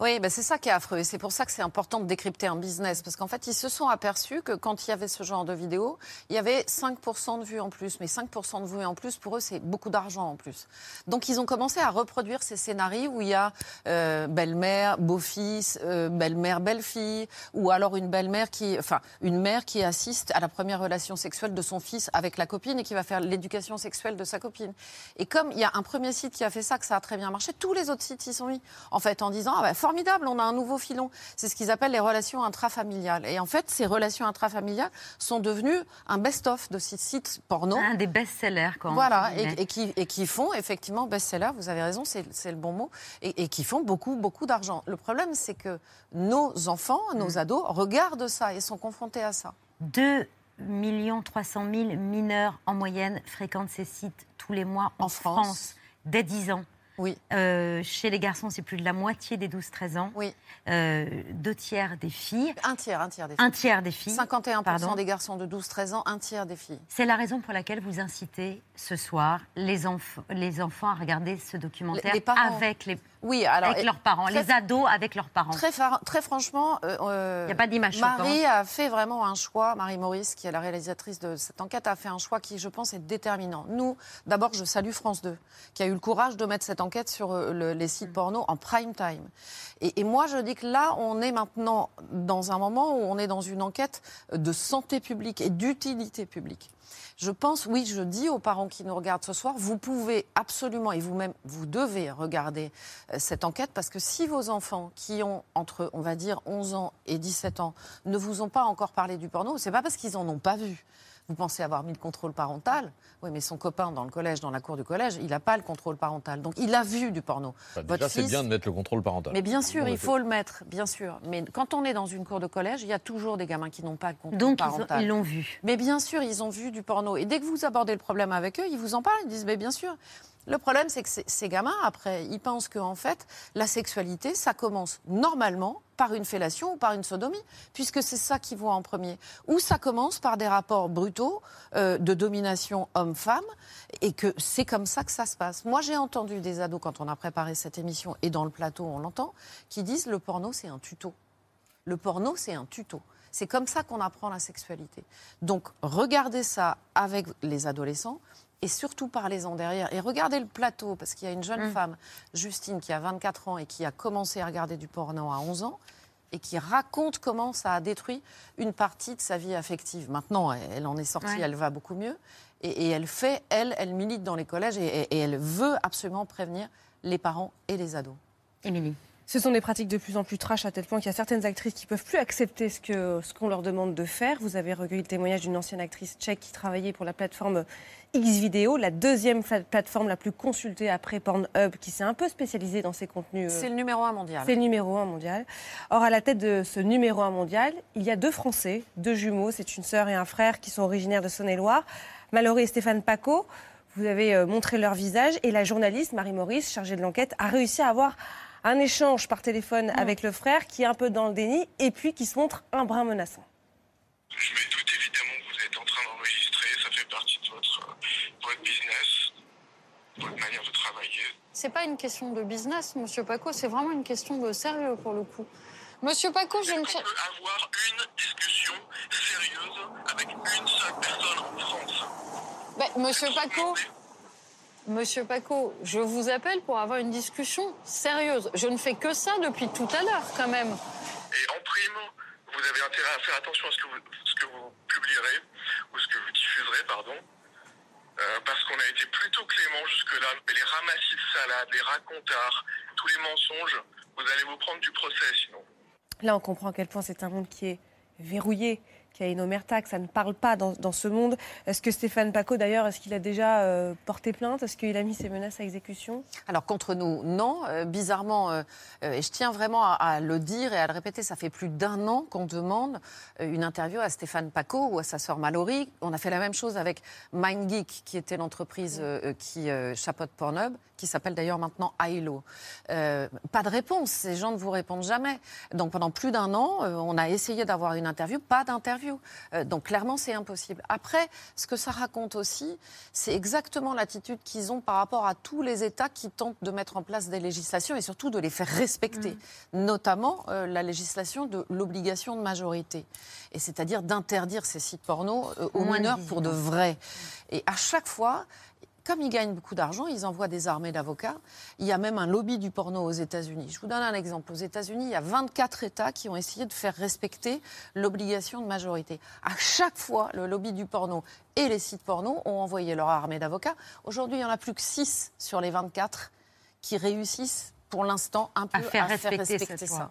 Oui, ben c'est ça qui est affreux. Et c'est pour ça que c'est important de décrypter un business. Parce qu'en fait, ils se sont aperçus que quand il y avait ce genre de vidéo, il y avait 5% de vues en plus. Mais 5% de vues en plus, pour eux, c'est beaucoup d'argent en plus. Donc, ils ont commencé à reproduire ces scénarios où il y a euh, belle-mère, beau-fils, euh, belle-mère, belle-fille, ou alors une belle-mère qui, enfin, une mère qui assiste à la première relation sexuelle de son fils avec la copine et qui va faire l'éducation sexuelle de sa copine. Et comme il y a un premier site qui a fait ça, que ça a très bien marché, tous les autres sites y sont mis. En fait, en disant, ah ben, formidable, on a un nouveau filon. C'est ce qu'ils appellent les relations intrafamiliales. Et en fait, ces relations intrafamiliales sont devenues un best-of de ces sites porno. Un des best-sellers, quoi. Voilà, et, qui, et qui font effectivement best-seller, vous avez raison, c'est le bon mot, et, et qui font beaucoup, beaucoup d'argent. Le problème, c'est que nos enfants, nos Mm. ados, regardent ça et sont confrontés à ça. 2 300 000 mineurs en moyenne fréquentent ces sites tous les mois en, France. dès 10 ans. Oui. Euh, chez les garçons, c'est plus de la moitié des 12-13 ans. Oui. Euh, deux tiers des filles. Un tiers, un tiers des filles. Un tiers des filles. 51% Pardon. des garçons de 12-13 ans, un tiers des filles. C'est la raison pour laquelle vous incitez ce soir les, enf- les enfants à regarder ce documentaire Les- les parents. avec, les, Oui, alors, avec leurs parents, les ados avec leurs parents. Très, franchement, il n'y a pas d'image Marie a fait vraiment un choix. Marie Maurice, qui est la réalisatrice de cette enquête, a fait un choix qui, je pense, est déterminant. Nous, d'abord, je salue France 2, qui a eu le courage de mettre cette enquête sur euh, le- les sites porno en prime time. Et, et moi, je dis que là, on est maintenant dans un moment où on est dans une enquête de santé publique et d'utilité publique. Je pense, oui, je dis aux parents qui nous regardent ce soir, vous pouvez absolument, et vous-même, vous devez regarder euh, cette enquête, parce que si vos enfants qui ont entre, on va dire, 11 ans et 17 ans, ne vous ont pas encore parlé du porno, c'est pas parce qu'ils en ont pas vu. Vous pensez avoir mis le contrôle parental Oui, mais son copain dans le collège, dans la cour du collège, il n'a pas le contrôle parental. Donc il a vu du porno. Bah, Votre déjà, c'est fils- bien de mettre le contrôle parental. Mais bien sûr, il faut le mettre, bien sûr. Mais quand on est dans une cour de collège, il y a toujours des gamins qui n'ont pas le contrôle Donc, parental. ils l'ont vu. Mais bien sûr, ils ont vu du porno. Et dès que vous abordez le problème avec eux, ils vous en parlent. Ils disent, mais bien sûr. Le problème, c'est que ces- gamins, après, ils pensent qu'en fait, la sexualité, ça commence normalement par une fellation ou par une sodomie, puisque c'est ça qu'ils voient en premier. Ou ça commence par des rapports brutaux euh, de domination homme-femme, et que c'est comme ça que ça se passe. Moi, j'ai entendu des ados, quand on a préparé cette émission, et dans le plateau, on l'entend, qui disent, le porno, c'est un tuto. Le porno, c'est un tuto. C'est comme ça qu'on apprend la sexualité. Donc, regardez ça avec les adolescents et surtout parlez-en derrière. Et regardez le plateau, parce qu'il y a une jeune femme, Justine, qui a 24 ans et qui a commencé à regarder du porno à 11 ans et qui raconte comment ça a détruit une partie de sa vie affective. Maintenant, elle- elle en est sortie, Ouais. elle va beaucoup mieux. Et, et elle fait, elle, elle milite dans les collèges et, et- et elle veut absolument prévenir les parents et les ados. Émilie. Ce sont des pratiques de plus en plus trash à tel point qu'il y a certaines actrices qui peuvent plus accepter ce que ce qu'on leur demande de faire. Vous avez recueilli le témoignage d'une ancienne actrice tchèque qui travaillait pour la plateforme Xvideo, la deuxième pla- plateforme la plus consultée après Pornhub, qui s'est un peu spécialisée dans ces contenus. euh, C'est le numéro un mondial. C'est le numéro un mondial. Or, à la tête de ce numéro un mondial, il y a deux Français, deux jumeaux, c'est une sœur et un frère qui sont originaires de Saône-et-Loire, Mallory et Stéphane Paco. Vous avez euh, montré leur visage et la journaliste Marie Maurice, chargée de l'enquête, a réussi à avoir un échange par téléphone avec le frère qui est un peu dans le déni et puis qui se montre un brin menaçant. Je me doute évidemment que vous êtes en train d'enregistrer, ça fait partie de votre, euh, votre business, votre manière de travailler. C'est pas une question de business, monsieur Paco, c'est vraiment une question de sérieux pour le coup. Monsieur Paco, je ne qu'on peut avoir une discussion sérieuse avec une seule personne en France? Ben, monsieur Paco, Monsieur Paco, je vous appelle pour avoir une discussion sérieuse. Je ne fais que ça depuis tout à l'heure, quand même. Et en prime, vous avez intérêt à faire attention à ce que vous, ce que vous publierez, ou ce que vous diffuserez, pardon. Euh, parce qu'on a été plutôt clément jusque-là. Mais les ramassis de salade, les racontards, tous les mensonges, vous allez vous prendre du procès sinon. Là, on comprend à quel point c'est un monde qui est verrouillé, qui a une omerta, que ça ne parle pas dans, dans ce monde. Est-ce que Stéphane Paco, d'ailleurs, est-ce qu'il a déjà euh, porté plainte? Est-ce qu'il a mis ses menaces à exécution? Alors contre nous, non. Euh, bizarrement, euh, et je tiens vraiment à, à le dire et à le répéter, ça fait plus d'un an qu'on demande une interview à Stéphane Paco ou à sa sœur Mallory. On a fait la même chose avec MindGeek, qui était l'entreprise qui chapeaute Pornhub, qui s'appelle d'ailleurs maintenant. Euh, pas de réponse, ces gens ne vous répondent jamais. Donc pendant plus d'un an, on a essayé d'avoir une interview, pas d'interview. Euh, donc clairement, c'est impossible. Après, ce que ça raconte aussi, c'est exactement l'attitude qu'ils ont par rapport à tous les États qui tentent de mettre en place des législations et surtout de les faire respecter, notamment euh, la législation de l'obligation de majorité, et c'est-à-dire d'interdire ces sites porno euh, aux Moins de mineurs 18 pour de vrai. Et à chaque fois, comme ils gagnent beaucoup d'argent, ils envoient des armées d'avocats. Il y a même un lobby du porno aux États-Unis. Je vous donne un exemple. Aux États-Unis, il y a 24 États qui ont essayé de faire respecter l'obligation de majorité. À chaque fois, le lobby du porno et les sites porno ont envoyé leur armée d'avocats. Aujourd'hui, il n'y en a plus que 6 sur les 24 qui réussissent pour l'instant un peu À faire respecter cette loi. ça.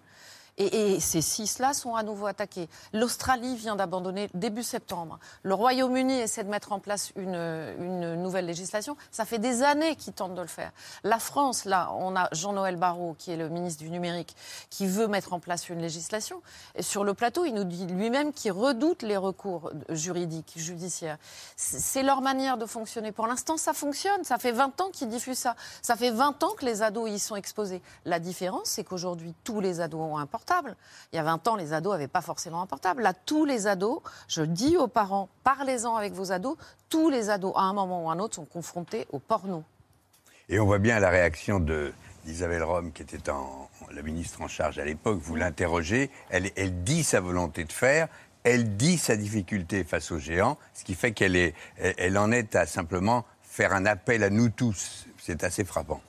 Et, ces six-là sont à nouveau attaqués. L'Australie vient d'abandonner début septembre. Le Royaume-Uni essaie de mettre en place une, nouvelle législation. Ça fait des années qu'ils tentent de le faire. La France, là, on a Jean-Noël Barrot, qui est le ministre du numérique, qui veut mettre en place une législation. Et sur le plateau, il nous dit lui-même qu'il redoute les recours juridiques, judiciaires. C'est leur manière de fonctionner. Pour l'instant, ça fonctionne. Ça fait 20 ans qu'ils diffusent ça. Ça fait 20 ans que les ados y sont exposés. La différence, c'est qu'aujourd'hui, tous les ados ont un. Il y a 20 ans, les ados n'avaient pas forcément un portable. Là, tous les ados, je dis aux parents, parlez-en avec vos ados, tous les ados, à un moment ou à un autre, sont confrontés au porno. Et on voit bien la réaction de d'Isabelle Rome, qui était en, la ministre en charge à l'époque. Vous l'interrogez, elle, elle dit sa volonté de faire, elle dit sa difficulté face aux géants, ce qui fait qu'elle est, elle, elle en est à simplement faire un appel à nous tous. C'est assez frappant.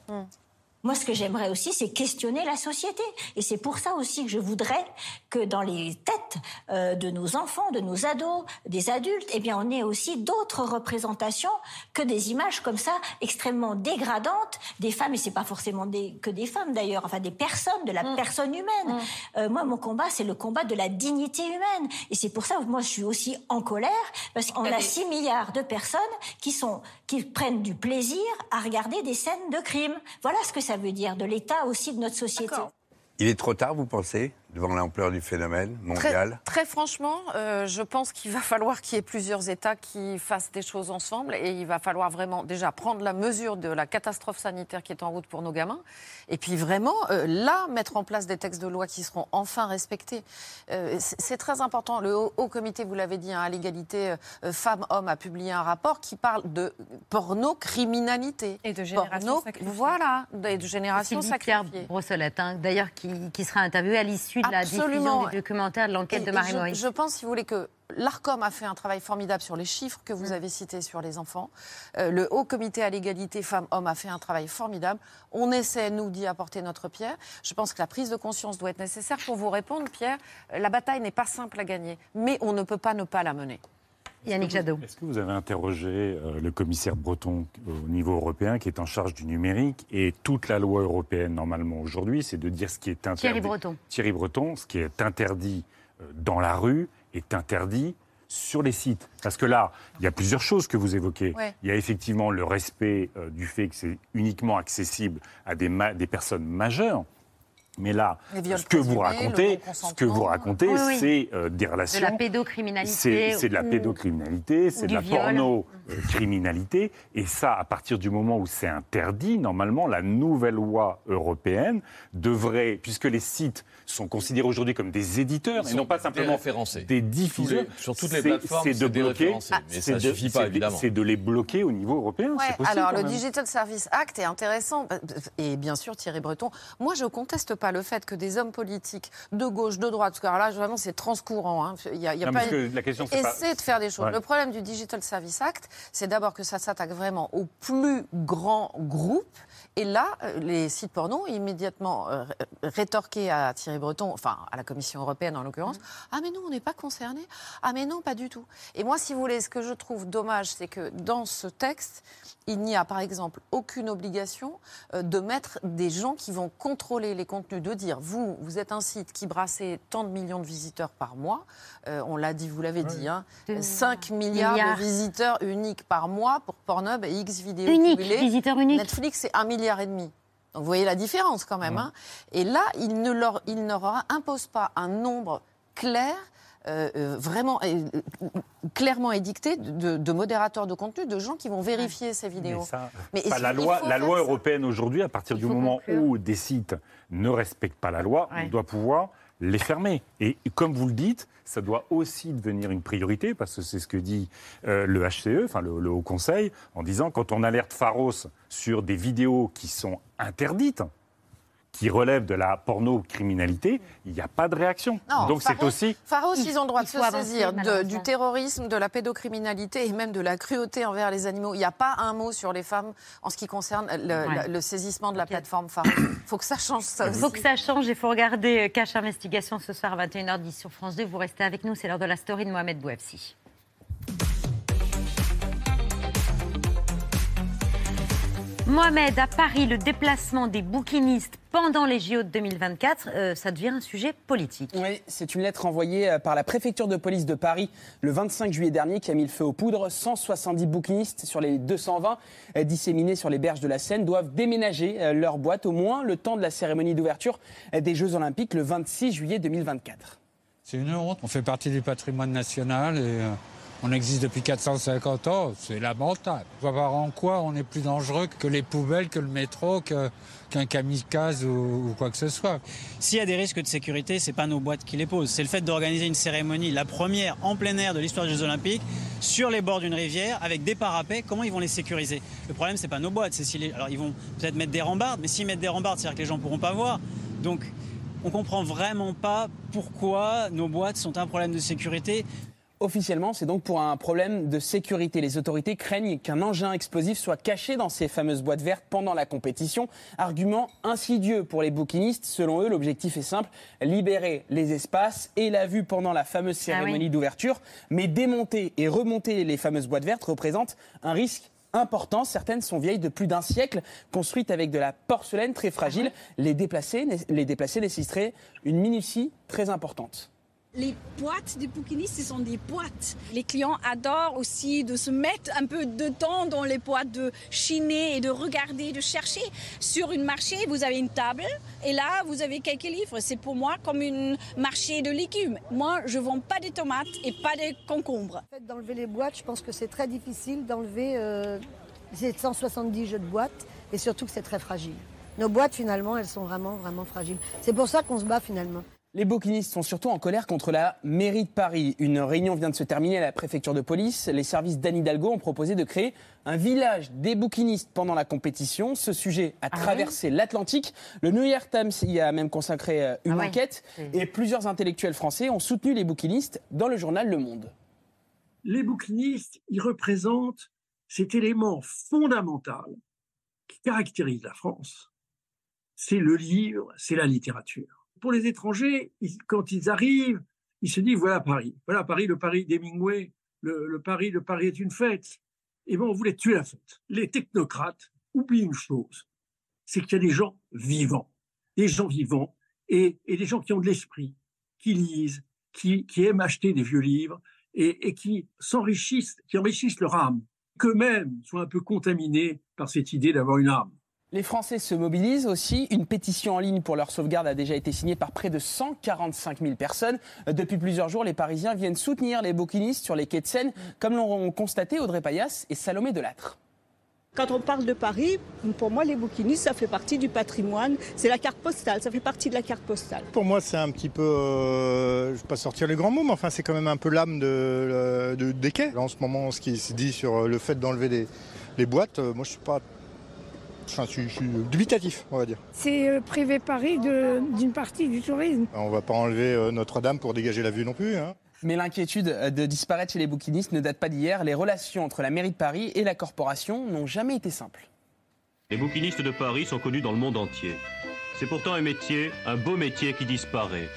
Moi, ce que j'aimerais aussi, c'est questionner la société. Et c'est pour ça aussi que je voudrais que dans les têtes euh, de nos enfants, de nos ados, des adultes, eh bien, on ait aussi d'autres représentations que des images comme ça extrêmement dégradantes des femmes. Et c'est pas forcément des, que des femmes d'ailleurs, enfin des personnes, de la Mm. personne humaine. Euh, moi, mon combat, c'est le combat de la dignité humaine. Et c'est pour ça que moi, je suis aussi en colère parce qu'on a 6 milliards de personnes qui sont, qui prennent du plaisir à regarder des scènes de crime. Voilà ce que ça veut dire de l'état aussi de notre société. Il est trop tard, vous pensez, devant l'ampleur du phénomène mondial Très, très franchement, euh, je pense qu'il va falloir qu'il y ait plusieurs États qui fassent des choses ensemble et il va falloir vraiment déjà prendre la mesure de la catastrophe sanitaire qui est en route pour nos gamins et puis vraiment euh, là mettre en place des textes de loi qui seront enfin respectés. Euh, c'est très important. Le Haut, Haut Comité, vous l'avez dit, hein, à l'égalité euh, femmes-hommes a publié un rapport qui parle de pornocriminalité. Et de génération sacrifiée. Voilà, et de génération Sylvie Pierre sacrifiée. Brossolette, hein, d'ailleurs, qui, qui sera interviewée à l'issue de la diffusion Absolument. du documentaire de l'enquête Et- de et Marie je, pense, si vous voulez, que l'ARCOM a fait un travail formidable sur les chiffres que Mm. vous avez cités sur les enfants. Euh, le Haut Comité à l'égalité femmes-hommes a fait un travail formidable. On essaie, nous, d'y apporter notre pierre. Je pense que la prise de conscience doit être nécessaire. Pour vous répondre, Pierre, la bataille n'est pas simple à gagner, mais on ne peut pas ne pas la mener. Yannick Jadot. Est-ce que vous avez interrogé euh, le commissaire breton au niveau européen qui est en charge du numérique et toute la loi européenne normalement aujourd'hui, c'est de dire ce qui est interdit. Thierry Breton. Thierry Breton, ce qui est interdit euh, dans la rue est interdit sur les sites. Parce que là, il y a plusieurs choses que vous évoquez. Ouais. Il y a effectivement le respect euh, du fait que c'est uniquement accessible à des, ma- des personnes majeures. Mais là, ce que vous racontez, ce que vous racontez, Oui, oui. c'est euh, des De relations la pédocriminalité. c'est de la pédocriminalité, c'est de la porno-criminalité. Et ça, à partir du moment où c'est interdit, normalement, la nouvelle loi européenne devrait, puisque les sites sont considérés aujourd'hui comme des éditeurs et non pas simplement des diffuseurs, sur toutes les plateformes, c'est de bloquer. mais ça de- suffit pas, de- évidemment. C'est de les bloquer au niveau européen. Ouais, possible, alors le même. Digital Service Act est intéressant et bien sûr Thierry Breton. Moi, je conteste pas le fait que des hommes politiques de gauche, de droite, parce que alors là vraiment c'est transcourant. hein. Il y a, il y a Non, pas que la question, c'est pas- essayer de faire des choses. Ouais. Le problème du Digital Service Act, c'est d'abord que ça s'attaque vraiment aux plus grands groupes. Et là, euh, les sites porno immédiatement euh, rétorqués à Thierry Breton, enfin à la Commission européenne en l'occurrence. Ah mais nous, on n'est pas concernés. Ah mais non, pas du tout. Et moi, si vous voulez, ce que je trouve dommage, c'est que dans ce texte, il n'y a par exemple aucune obligation euh, de mettre des gens qui vont contrôler les contenus, de dire vous, vous êtes un site qui brassez tant de millions de visiteurs par mois. Euh, on l'a dit, vous l'avez dit, hein, De- 5 milliards, milliards. de visiteurs uniques par mois pour Pornhub et X vidéos Unique, visiteurs uniques. Netflix, c'est un milliard et demi. Donc vous voyez la différence quand même. hein. Et là, il ne leur, il ne leur impose pas un nombre clair. Euh, euh, vraiment euh, euh, clairement édicté de, de modérateurs de contenu, de gens qui vont vérifier ces vidéos. Mais ça, Mais pas la loi, la européenne aujourd'hui, à partir du moment où des sites ne respectent pas la loi, Ouais. on doit pouvoir les fermer. Et comme vous le dites, ça doit aussi devenir une priorité, parce que c'est ce que dit euh, le HCE, enfin le, le Haut Conseil, en disant quand on alerte Pharos sur des vidéos qui sont interdites, qui relèvent de la pornocriminalité, il n'y a pas de réaction. Non, Donc c'est aussi... Pharos, Il- ils ont le droit de faut se saisir de- du terrorisme, de la pédocriminalité et même de la cruauté envers les animaux. Il n'y a pas un mot sur les femmes en ce qui concerne le, Ouais. le- le saisissement de la plateforme Pharos. Il faut que ça change ça Il faut que ça change. Il faut regarder euh, Cache Investigation ce soir à 21h10 sur France 2. Vous restez avec nous. C'est l'heure de la story de Mohamed Bouafsi. Mohamed, à Paris, le déplacement des bouquinistes pendant les JO de 2024, euh, ça devient un sujet politique. Oui, c'est une lettre envoyée euh, par la préfecture de police de Paris le 25 juillet dernier qui a mis le feu aux poudres. 170 bouquinistes sur les 220 euh, disséminés sur les berges de la Seine doivent déménager leur boîte au moins le temps de la cérémonie d'ouverture des Jeux Olympiques le 26 juillet 2024. C'est une honte. On fait partie du patrimoine national et euh, on existe depuis 450 ans. C'est lamentable. Je vois pas en quoi on est plus dangereux que les poubelles, que le métro, qu'un kamikaze ou, quoi que ce soit. S'il y a des risques de sécurité, c'est pas nos boîtes qui les posent. C'est le fait d'organiser une cérémonie, la première en plein air de l'histoire des Jeux Olympiques, sur les bords d'une rivière, avec des parapets. Comment ils vont les sécuriser? Le problème, c'est pas nos boîtes. Si Alors, ils vont peut-être mettre des rambardes, mais s'ils mettent des rambardes, c'est-à-dire que les gens pourront pas voir. Donc, on comprend vraiment pas pourquoi nos boîtes sont un problème de sécurité. Officiellement, c'est donc pour un problème de sécurité. Les autorités craignent qu'un engin explosif soit caché dans ces fameuses boîtes vertes pendant la compétition. Argument insidieux pour les bouquinistes. Selon eux, l'objectif est simple libérer les espaces et la vue pendant la fameuse cérémonie d'ouverture. Mais démonter et remonter les fameuses boîtes vertes représente un risque important. Certaines sont vieilles de plus d'un siècle, construites avec de la porcelaine très fragile. Les déplacer, les déplacer nécessiterait une minutie très importante. Les boîtes des bouquinistes, ce sont des boîtes. Les clients adorent aussi de se mettre un peu de temps dans les boîtes, de chiner et de regarder, de chercher. Sur une marché, vous avez une table et là, vous avez quelques livres. C'est pour moi comme un marché de légumes. Moi, je vends pas des tomates et pas des concombres. En fait, d'enlever les boîtes, je pense que c'est très difficile d'enlever euh, ces 170 jeux de boîtes et surtout que c'est très fragile. Nos boîtes, finalement, elles sont vraiment, vraiment fragiles. C'est pour ça qu'on se bat finalement. Les bouquinistes sont surtout en colère contre la mairie de Paris. Une réunion vient de se terminer à la préfecture de police. Les services d'Anne Hidalgo ont proposé de créer un village des bouquinistes pendant la compétition. Ce sujet a Ah traversé l'Atlantique. Le New York Times y a même consacré euh, une Ah enquête. Et plusieurs intellectuels français ont soutenu les bouquinistes dans le journal Le Monde. les bouquinistes, ils représentent cet élément fondamental qui caractérise la France. C'est le livre, c'est la littérature. Pour les étrangers, quand ils arrivent, ils se disent voilà Paris, voilà Paris, le Paris d'Hemingway, le, Paris, le Paris est une fête. Et bien on voulait tuer la fête. Les technocrates oublient une chose, c'est qu'il y a des gens vivants, des gens vivants et, des gens qui ont de l'esprit, qui lisent, qui, qui aiment acheter des vieux livres et, et qui s'enrichissent, qui enrichissent leur âme, qu'eux-mêmes soient un peu contaminés par cette idée d'avoir une âme. Les Français se mobilisent aussi. Une pétition en ligne pour leur sauvegarde a déjà été signée par près de 145 000 personnes. Euh, Depuis plusieurs jours, les Parisiens viennent soutenir les bouquinistes sur les quais de Seine, comme l'ont constaté Audrey Payas et Salomé Delattre. Quand on parle de Paris, pour moi, les bouquinistes, ça fait partie du patrimoine. C'est la carte postale, ça fait partie de la carte postale. Pour moi, c'est un petit peu, euh, je ne vais pas sortir les grands mots, mais enfin, c'est quand même un peu l'âme de, de- des quais. En ce moment, ce qui se dit sur le fait d'enlever les, les boîtes, euh, moi, je suis pas, enfin, je suis, je suis dubitatif, on va dire. C'est euh, privé Paris d'une partie du tourisme. On va pas enlever euh, Notre-Dame pour dégager la vue non plus. hein. Mais l'inquiétude de disparaître chez les bouquinistes ne date pas d'hier. Les relations entre la mairie de Paris et la corporation n'ont jamais été simples. Les bouquinistes de Paris sont connus dans le monde entier. C'est pourtant un métier, un beau métier qui disparaît.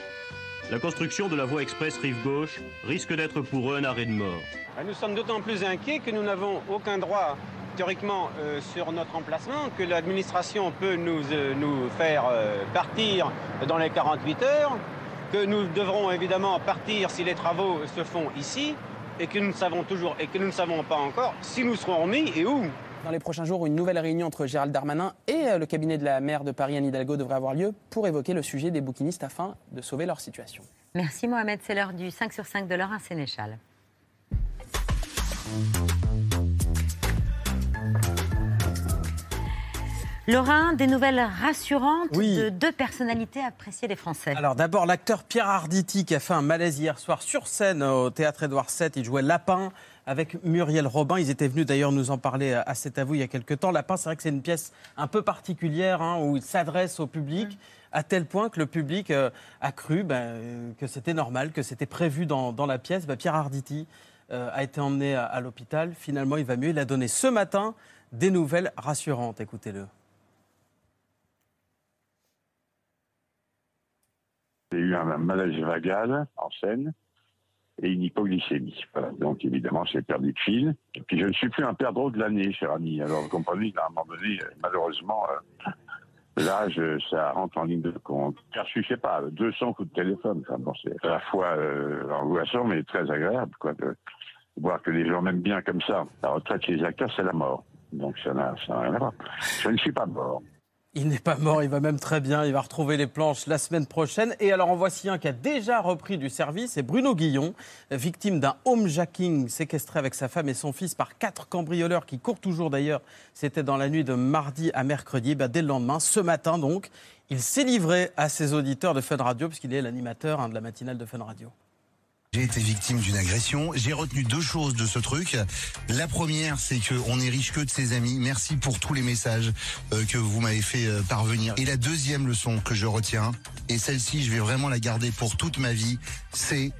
La construction de la voie express rive gauche risque d'être pour eux un arrêt de mort. Nous sommes d'autant plus inquiets que nous n'avons aucun droit théoriquement euh, sur notre emplacement, que l'administration peut nous, euh, faire euh, partir dans les 48 heures, que nous devrons évidemment partir si les travaux se font ici, et que nous ne savons toujours et que nous ne savons pas encore si nous serons remis et où. Dans les prochains jours, une nouvelle réunion entre Gérald Darmanin et euh, le cabinet de la maire de Paris, Anne Hidalgo, devrait avoir lieu pour évoquer le sujet des bouquinistes afin de sauver leur situation. Merci Mohamed, c'est l'heure du 5 sur 5 de l'heure à Sénéchal. Laurent, des nouvelles rassurantes de deux personnalités appréciées des Français. Alors d'abord l'acteur Pierre Arditi qui a fait un malaise hier soir sur scène au théâtre Édouard VII. Il jouait Lapin avec Muriel Robin. Ils étaient venus d'ailleurs nous en parler à C'est à vous il y a quelques temps. Lapin, c'est vrai que c'est une pièce un peu particulière hein, où il s'adresse au public à tel point que le public euh, a cru ben, que c'était normal, que c'était prévu dans, dans la pièce. Ben, Pierre Arditi euh, a été emmené à, à l'hôpital. Finalement, il va mieux. Il a donné ce matin des nouvelles rassurantes. Écoutez-le. J'ai eu un malaise vagal en scène et une hypoglycémie. Donc évidemment, j'ai perdu de fil. Et puis je ne suis plus un perdreau de l'année, cher ami. Alors vous comprenez, à un moment donné, euh, malheureusement, euh, l'âge, ça rentre en ligne de compte. Car je sais pas, 200 coups de téléphone. Enfin, bon, c'est à la fois euh, angoissant, mais très agréable, quoi, de voir que les gens m'aiment bien comme ça. La retraite chez les acteurs, c'est la mort. Donc ça n'a rien à voir. Je ne suis pas mort. Il n'est pas mort, il va même très bien. Il va retrouver les planches la semaine prochaine. Et alors, en voici un qui a déjà repris du service. C'est Bruno Guillon, victime d'un homejacking séquestré avec sa femme et son fils par quatre cambrioleurs qui courent toujours d'ailleurs. C'était dans la nuit de mardi à mercredi. Bah, dès le lendemain, ce matin donc, il s'est livré à ses auditeurs de Fun Radio, puisqu'il est l'animateur hein, de la matinale de Fun Radio. J'ai été victime d'une agression. J'ai retenu deux choses de ce truc. La première, c'est que on est riche que de ses amis. Merci pour tous les messages euh, que vous m'avez fait euh, parvenir. Et la deuxième leçon que je retiens, et celle-ci, je vais vraiment la garder pour toute ma vie, c'est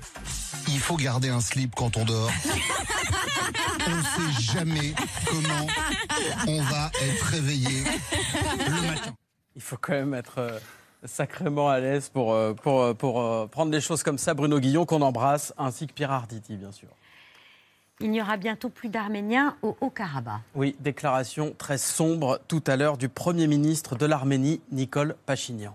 il faut garder un slip quand on dort. on ne sait jamais comment on va être réveillé le matin. Il faut quand même être euh, sacrément à l'aise pour, euh, pour, euh, pour euh, prendre des choses comme ça. Bruno Guillon, qu'on embrasse, ainsi que Pierre Arditi, bien sûr. Il n'y aura bientôt plus d'Arméniens au Haut-Karabakh. Oui, déclaration très sombre tout à l'heure du Premier ministre de l'Arménie, Nicole Pachinian.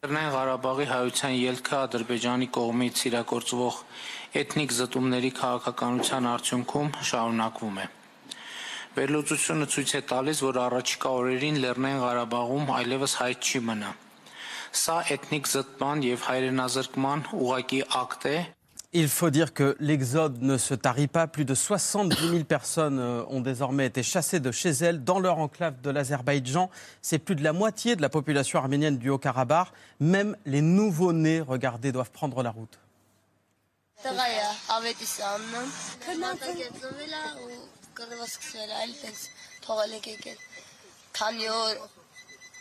Լեռնային Ղարաբաղի հայության ելքը Ադրբեջանի կողմից իրագործվող էթնիկ զտումների քաղաքականության արդյունքում շարունակվում է։ Վերլուծությունը ցույց է տալիս, որ առաջիկա օրերին Լեռնային Ղարաբաղում այլևս հայտ չի մնա։ Սա էթնիկ զտման եւ հայրենազրկման ուղակի ակտ է, Il faut dire que l'exode ne se tarit pas. Plus de 70 000 personnes euh, ont désormais été chassées de chez elles dans leur enclave de l'Azerbaïdjan. C'est plus de la moitié de la population arménienne du Haut-Karabakh. Même les nouveaux-nés, regardez, doivent prendre la route.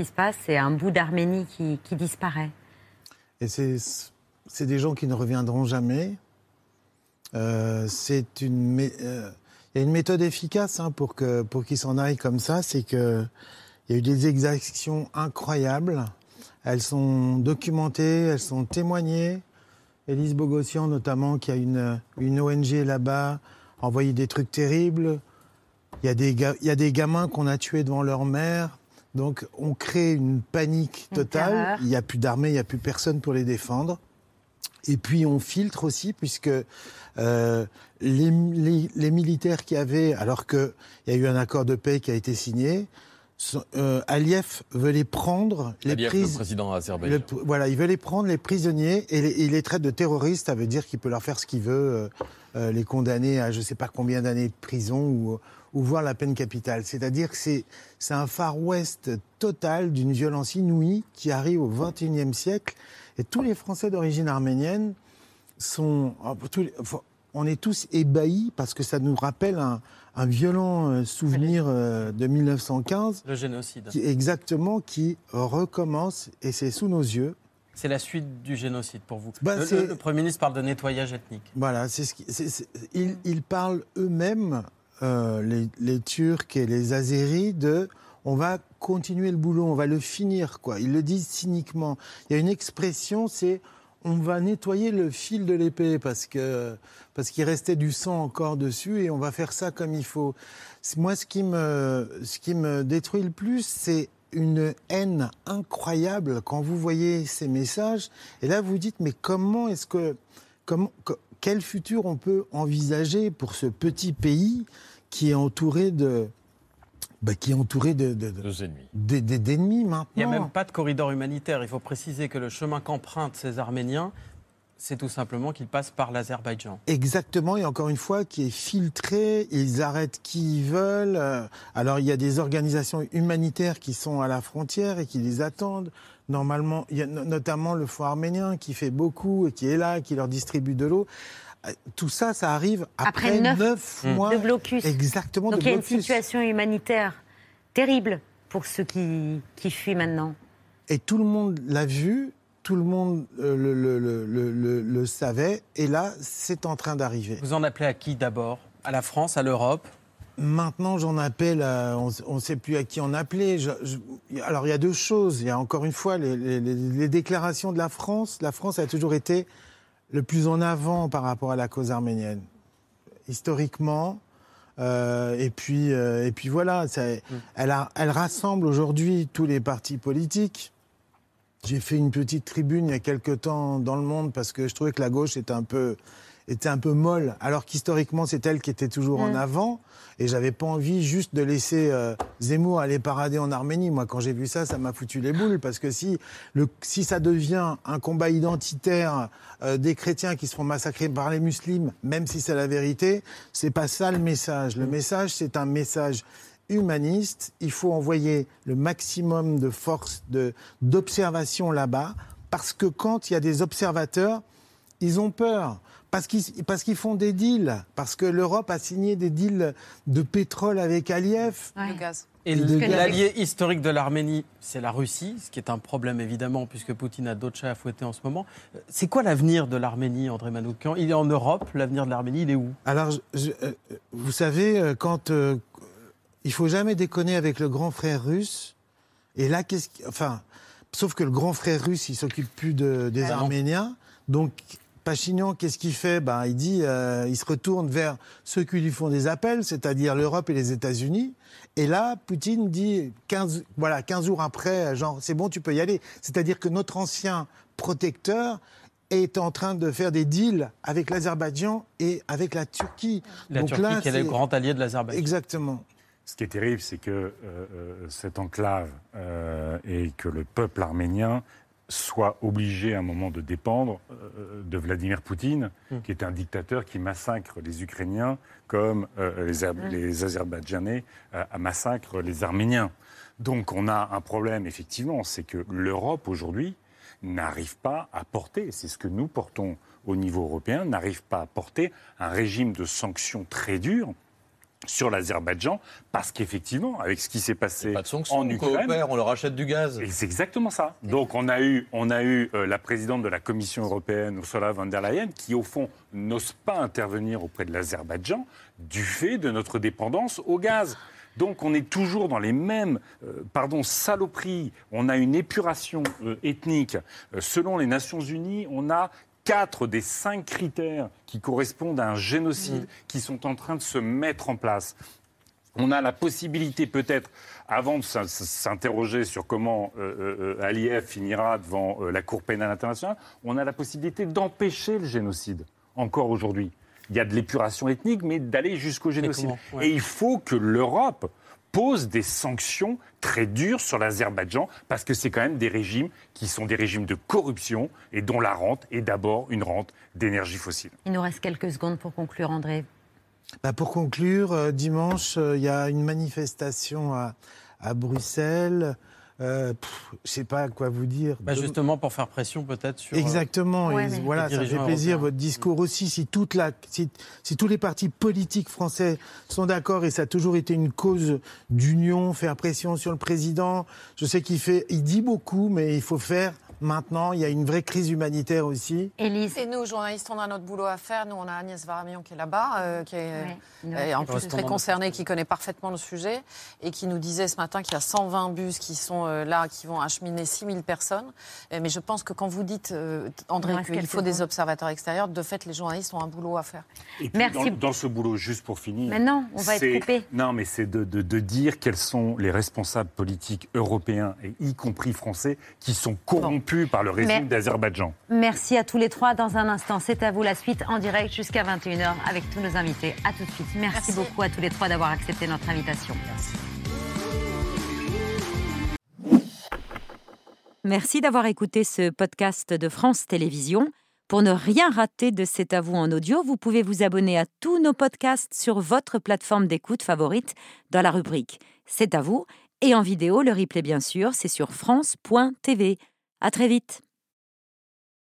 qui se passe, c'est un bout d'Arménie qui, disparaît. Et c'est des gens qui ne reviendront jamais. Euh, euh, il y a une méthode efficace hein, pour qu'ils s'en aillent comme ça, c'est que il y a eu des exactions incroyables. Elles sont documentées, elles sont témoignées. Élise Bogossian notamment, qui a une, ONG là-bas, envoyé des trucs terribles. Il y a des, il y a des gamins qu'on a tués devant leur mère. Donc on crée une panique totale. il n'y a plus d'armée, il n'y a plus personne pour les défendre. Et puis on filtre aussi, puisque euh, les, les- les militaires qui avaient, alors qu'il y a eu un accord de paix qui a été signé, euh, Aliyev veut les prendre, les Aliyev, prises. le président azerbaïdjan. Le- voilà, il veut les prendre, les prisonniers, et les, il les traite de terroristes. Ça veut dire qu'il peut leur faire ce qu'il veut, euh, euh, les condamner à je ne sais pas combien d'années de prison ou, ou voir la peine capitale. C'est-à-dire que c'est un Far West total d'une violence inouïe qui arrive au XXIe siècle. Et tous les Français d'origine arménienne sont. tous les- enfin, on est tous ébahis parce que ça nous rappelle un, un violent euh, souvenir euh, de 1915. Le génocide. Qui, exactement, qui recommence et c'est sous nos yeux. C'est la suite du génocide pour vous. Bah, le, Premier ministre parle de nettoyage ethnique. Voilà, c'est ce qui, ils parlent eux-mêmes, euh, les, les Turcs et les Azéris, de on va continuer le boulot, on va le finir, quoi. Ils le disent cyniquement. Il y a une expression, c'est on va nettoyer le fil de l'épée parce que parce qu'il restait du sang encore dessus et on va faire ça comme il faut. Moi, ce qui me ce qui me détruit le plus, c'est une haine incroyable quand vous voyez ces messages. Et là, vous dites, mais comment est-ce que- quel futur on peut envisager pour ce petit pays qui est entouré de, bah, qui est entouré de, de- de- des- des- d'ennemis maintenant. Il n'y a même pas de corridor humanitaire. Il faut préciser que le chemin qu'empruntent ces Arméniens, c'est tout simplement qu'ils passent par l'Azerbaïdjan. Exactement, et encore une fois, qui est filtré, ils arrêtent qui ils veulent. Euh, Alors, il y a des organisations humanitaires qui sont à la frontière et qui les attendent. Normalement, il y a no- notamment le Fonds arménien qui fait beaucoup et qui est là, qui leur distribue de l'eau. Tout ça, ça arrive après, Après neuf, neuf mois de blocus. Exactement, Donc de il y a une situation humanitaire terrible pour ceux qui, qui fuient maintenant. Et tout le monde l'a vu, tout le monde euh, le, le- le- le- le- le savait, et là, c'est en train d'arriver. Vous en appelez à qui d'abord? À la France, à l'Europe? Maintenant, j'en appelle, à- on ne sait plus à qui en appeler. Je- je- alors, il y a deux choses. Il y a encore une fois les, les- les- les déclarations de la France. La France a toujours été le plus en avant par rapport à la cause arménienne, historiquement. Euh, et, puis, euh, et puis voilà, ça- elle, a- elle rassemble aujourd'hui tous les partis politiques. J'ai fait une petite tribune il y a quelque temps dans le monde parce que je trouvais que la gauche était un peu, était un peu molle, alors qu'historiquement c'est elle qui était toujours en Mm. avant. Et j'avais pas envie juste de laisser euh, Zemmour aller parader en Arménie. Moi, quand j'ai vu ça, ça m'a foutu les boules parce que si le, si ça devient un combat identitaire euh, des chrétiens qui se font massacrer par les musulmans, même si c'est la vérité, c'est pas ça le message. Le message, c'est un message humaniste. Il faut envoyer le maximum de force de d'observation là-bas parce que quand il y a des observateurs, ils ont peur. Parce qu'ils, parce qu'ils font des deals. Parce que l'Europe a signé des deals de pétrole avec Aliyev. Le gaz. Et l'allié historique de l'Arménie, c'est la Russie, ce qui est un problème évidemment, puisque Poutine a d'autres chats à fouetter en ce moment. C'est quoi l'avenir de l'Arménie, André Manoukian? Il est en Europe, l'avenir de l'Arménie, il est où? Alors, je- euh, vous savez, euh, quand euh, il faut jamais déconner avec le grand frère russe. Et là, qu'est-ce qui, enfin, sauf que le grand frère russe, il s'occupe plus de, des Ah. Arméniens. Donc, Pachinian, qu'est-ce qu'il fait? Ben, il dit, euh, il se retourne vers ceux qui lui font des appels, c'est-à-dire l'Europe et les États-Unis. Et là, Poutine dit 15, voilà, 15 jours après, genre, c'est bon, tu peux y aller. C'est-à-dire que notre ancien protecteur est en train de faire des deals avec l'Azerbaïdjan et avec la Turquie. La Donc Turquie, là, qui est le grand allié de l'Azerbaïdjan. Exactement. Ce qui est terrible, c'est que euh, euh, cette enclave euh, et que le peuple arménien soit obligé à un moment de dépendre euh, de Vladimir Poutine, Mm. qui est un dictateur qui massacre les Ukrainiens comme euh, les, Mm. les Azerbaïdjanais euh, massacrent les Arméniens. Donc on a un problème, effectivement, c'est que l'Europe aujourd'hui n'arrive pas à porter, c'est ce que nous portons au niveau européen, n'arrive pas à porter un régime de sanctions très dur sur l'Azerbaïdjan, parce qu'effectivement, avec ce qui s'est passé Pas de sanctions, en on Ukraine, coopère, on leur achète du gaz. et c'est exactement ça. Donc on a eu, on a eu euh, la présidente de la Commission européenne, Ursula von der Leyen, qui au fond n'ose pas intervenir auprès de l'Azerbaïdjan du fait de notre dépendance au gaz. Donc on est toujours dans les mêmes, euh, pardon, saloperies. On a une épuration euh, ethnique. Euh, selon les Nations Unies, on a quatre des cinq critères qui correspondent à un génocide qui sont en train de se mettre en place. On a la possibilité peut-être, avant de s'in- s'interroger sur comment euh, euh, Aliyev finira devant euh, la Cour pénale internationale, on a la possibilité d'empêcher le génocide, encore aujourd'hui. Il y a de l'épuration ethnique, mais d'aller jusqu'au génocide. comment? Ouais. Et il faut que l'Europe pose des sanctions très dures sur l'Azerbaïdjan, parce que c'est quand même des régimes qui sont des régimes de corruption et dont la rente est d'abord une rente d'énergie fossile. Il nous reste quelques secondes pour conclure, André. Bah, pour conclure, euh, dimanche, euh, il y a une manifestation à, à Bruxelles. Euh, pff, je sais pas quoi vous dire. Bah, justement, pour faire pression peut-être sur. euh, Exactement. Ouais, et mais- voilà, ça fait plaisir européens. votre discours aussi. Si toute la, si, si tous les partis politiques français sont d'accord et ça a toujours été une cause d'union, faire pression sur le président. Je sais qu'il fait, il dit beaucoup, mais il faut faire maintenant. Il y a une vraie crise humanitaire aussi. Élise. Et nous, journalistes, on a notre boulot à faire. Nous, on a Agnès Varamian qui est là-bas, euh, qui est euh, reste en plus très concernée, qui connaît parfaitement le sujet et qui nous disait ce matin qu'il y a 120 bus qui sont euh, là, qui vont acheminer 6000 personnes. Euh, Mais je pense que quand vous dites, euh, André, qu'il faut des observateurs extérieurs, de fait, les journalistes ont un boulot à faire. Et puis, Merci. Dans, dans ce boulot, juste pour finir. Mais non, on va être coupé. Non, mais c'est de, de- de dire quels sont les responsables politiques européens, et y compris français, qui sont corrompus par le régime d'Azerbaïdjan. Merci à tous les trois. Dans un instant, c'est à vous la suite en direct jusqu'à 21h avec tous nos invités. À tout de suite. Merci, beaucoup à tous les trois d'avoir accepté notre invitation. Merci d'avoir écouté ce podcast de France Télévisions. Pour ne rien rater de C'est à vous en audio, vous pouvez vous abonner à tous nos podcasts sur votre plateforme d'écoute favorite dans la rubrique C'est à vous et en vidéo, le replay bien sûr, c'est sur France.tv. À très vite.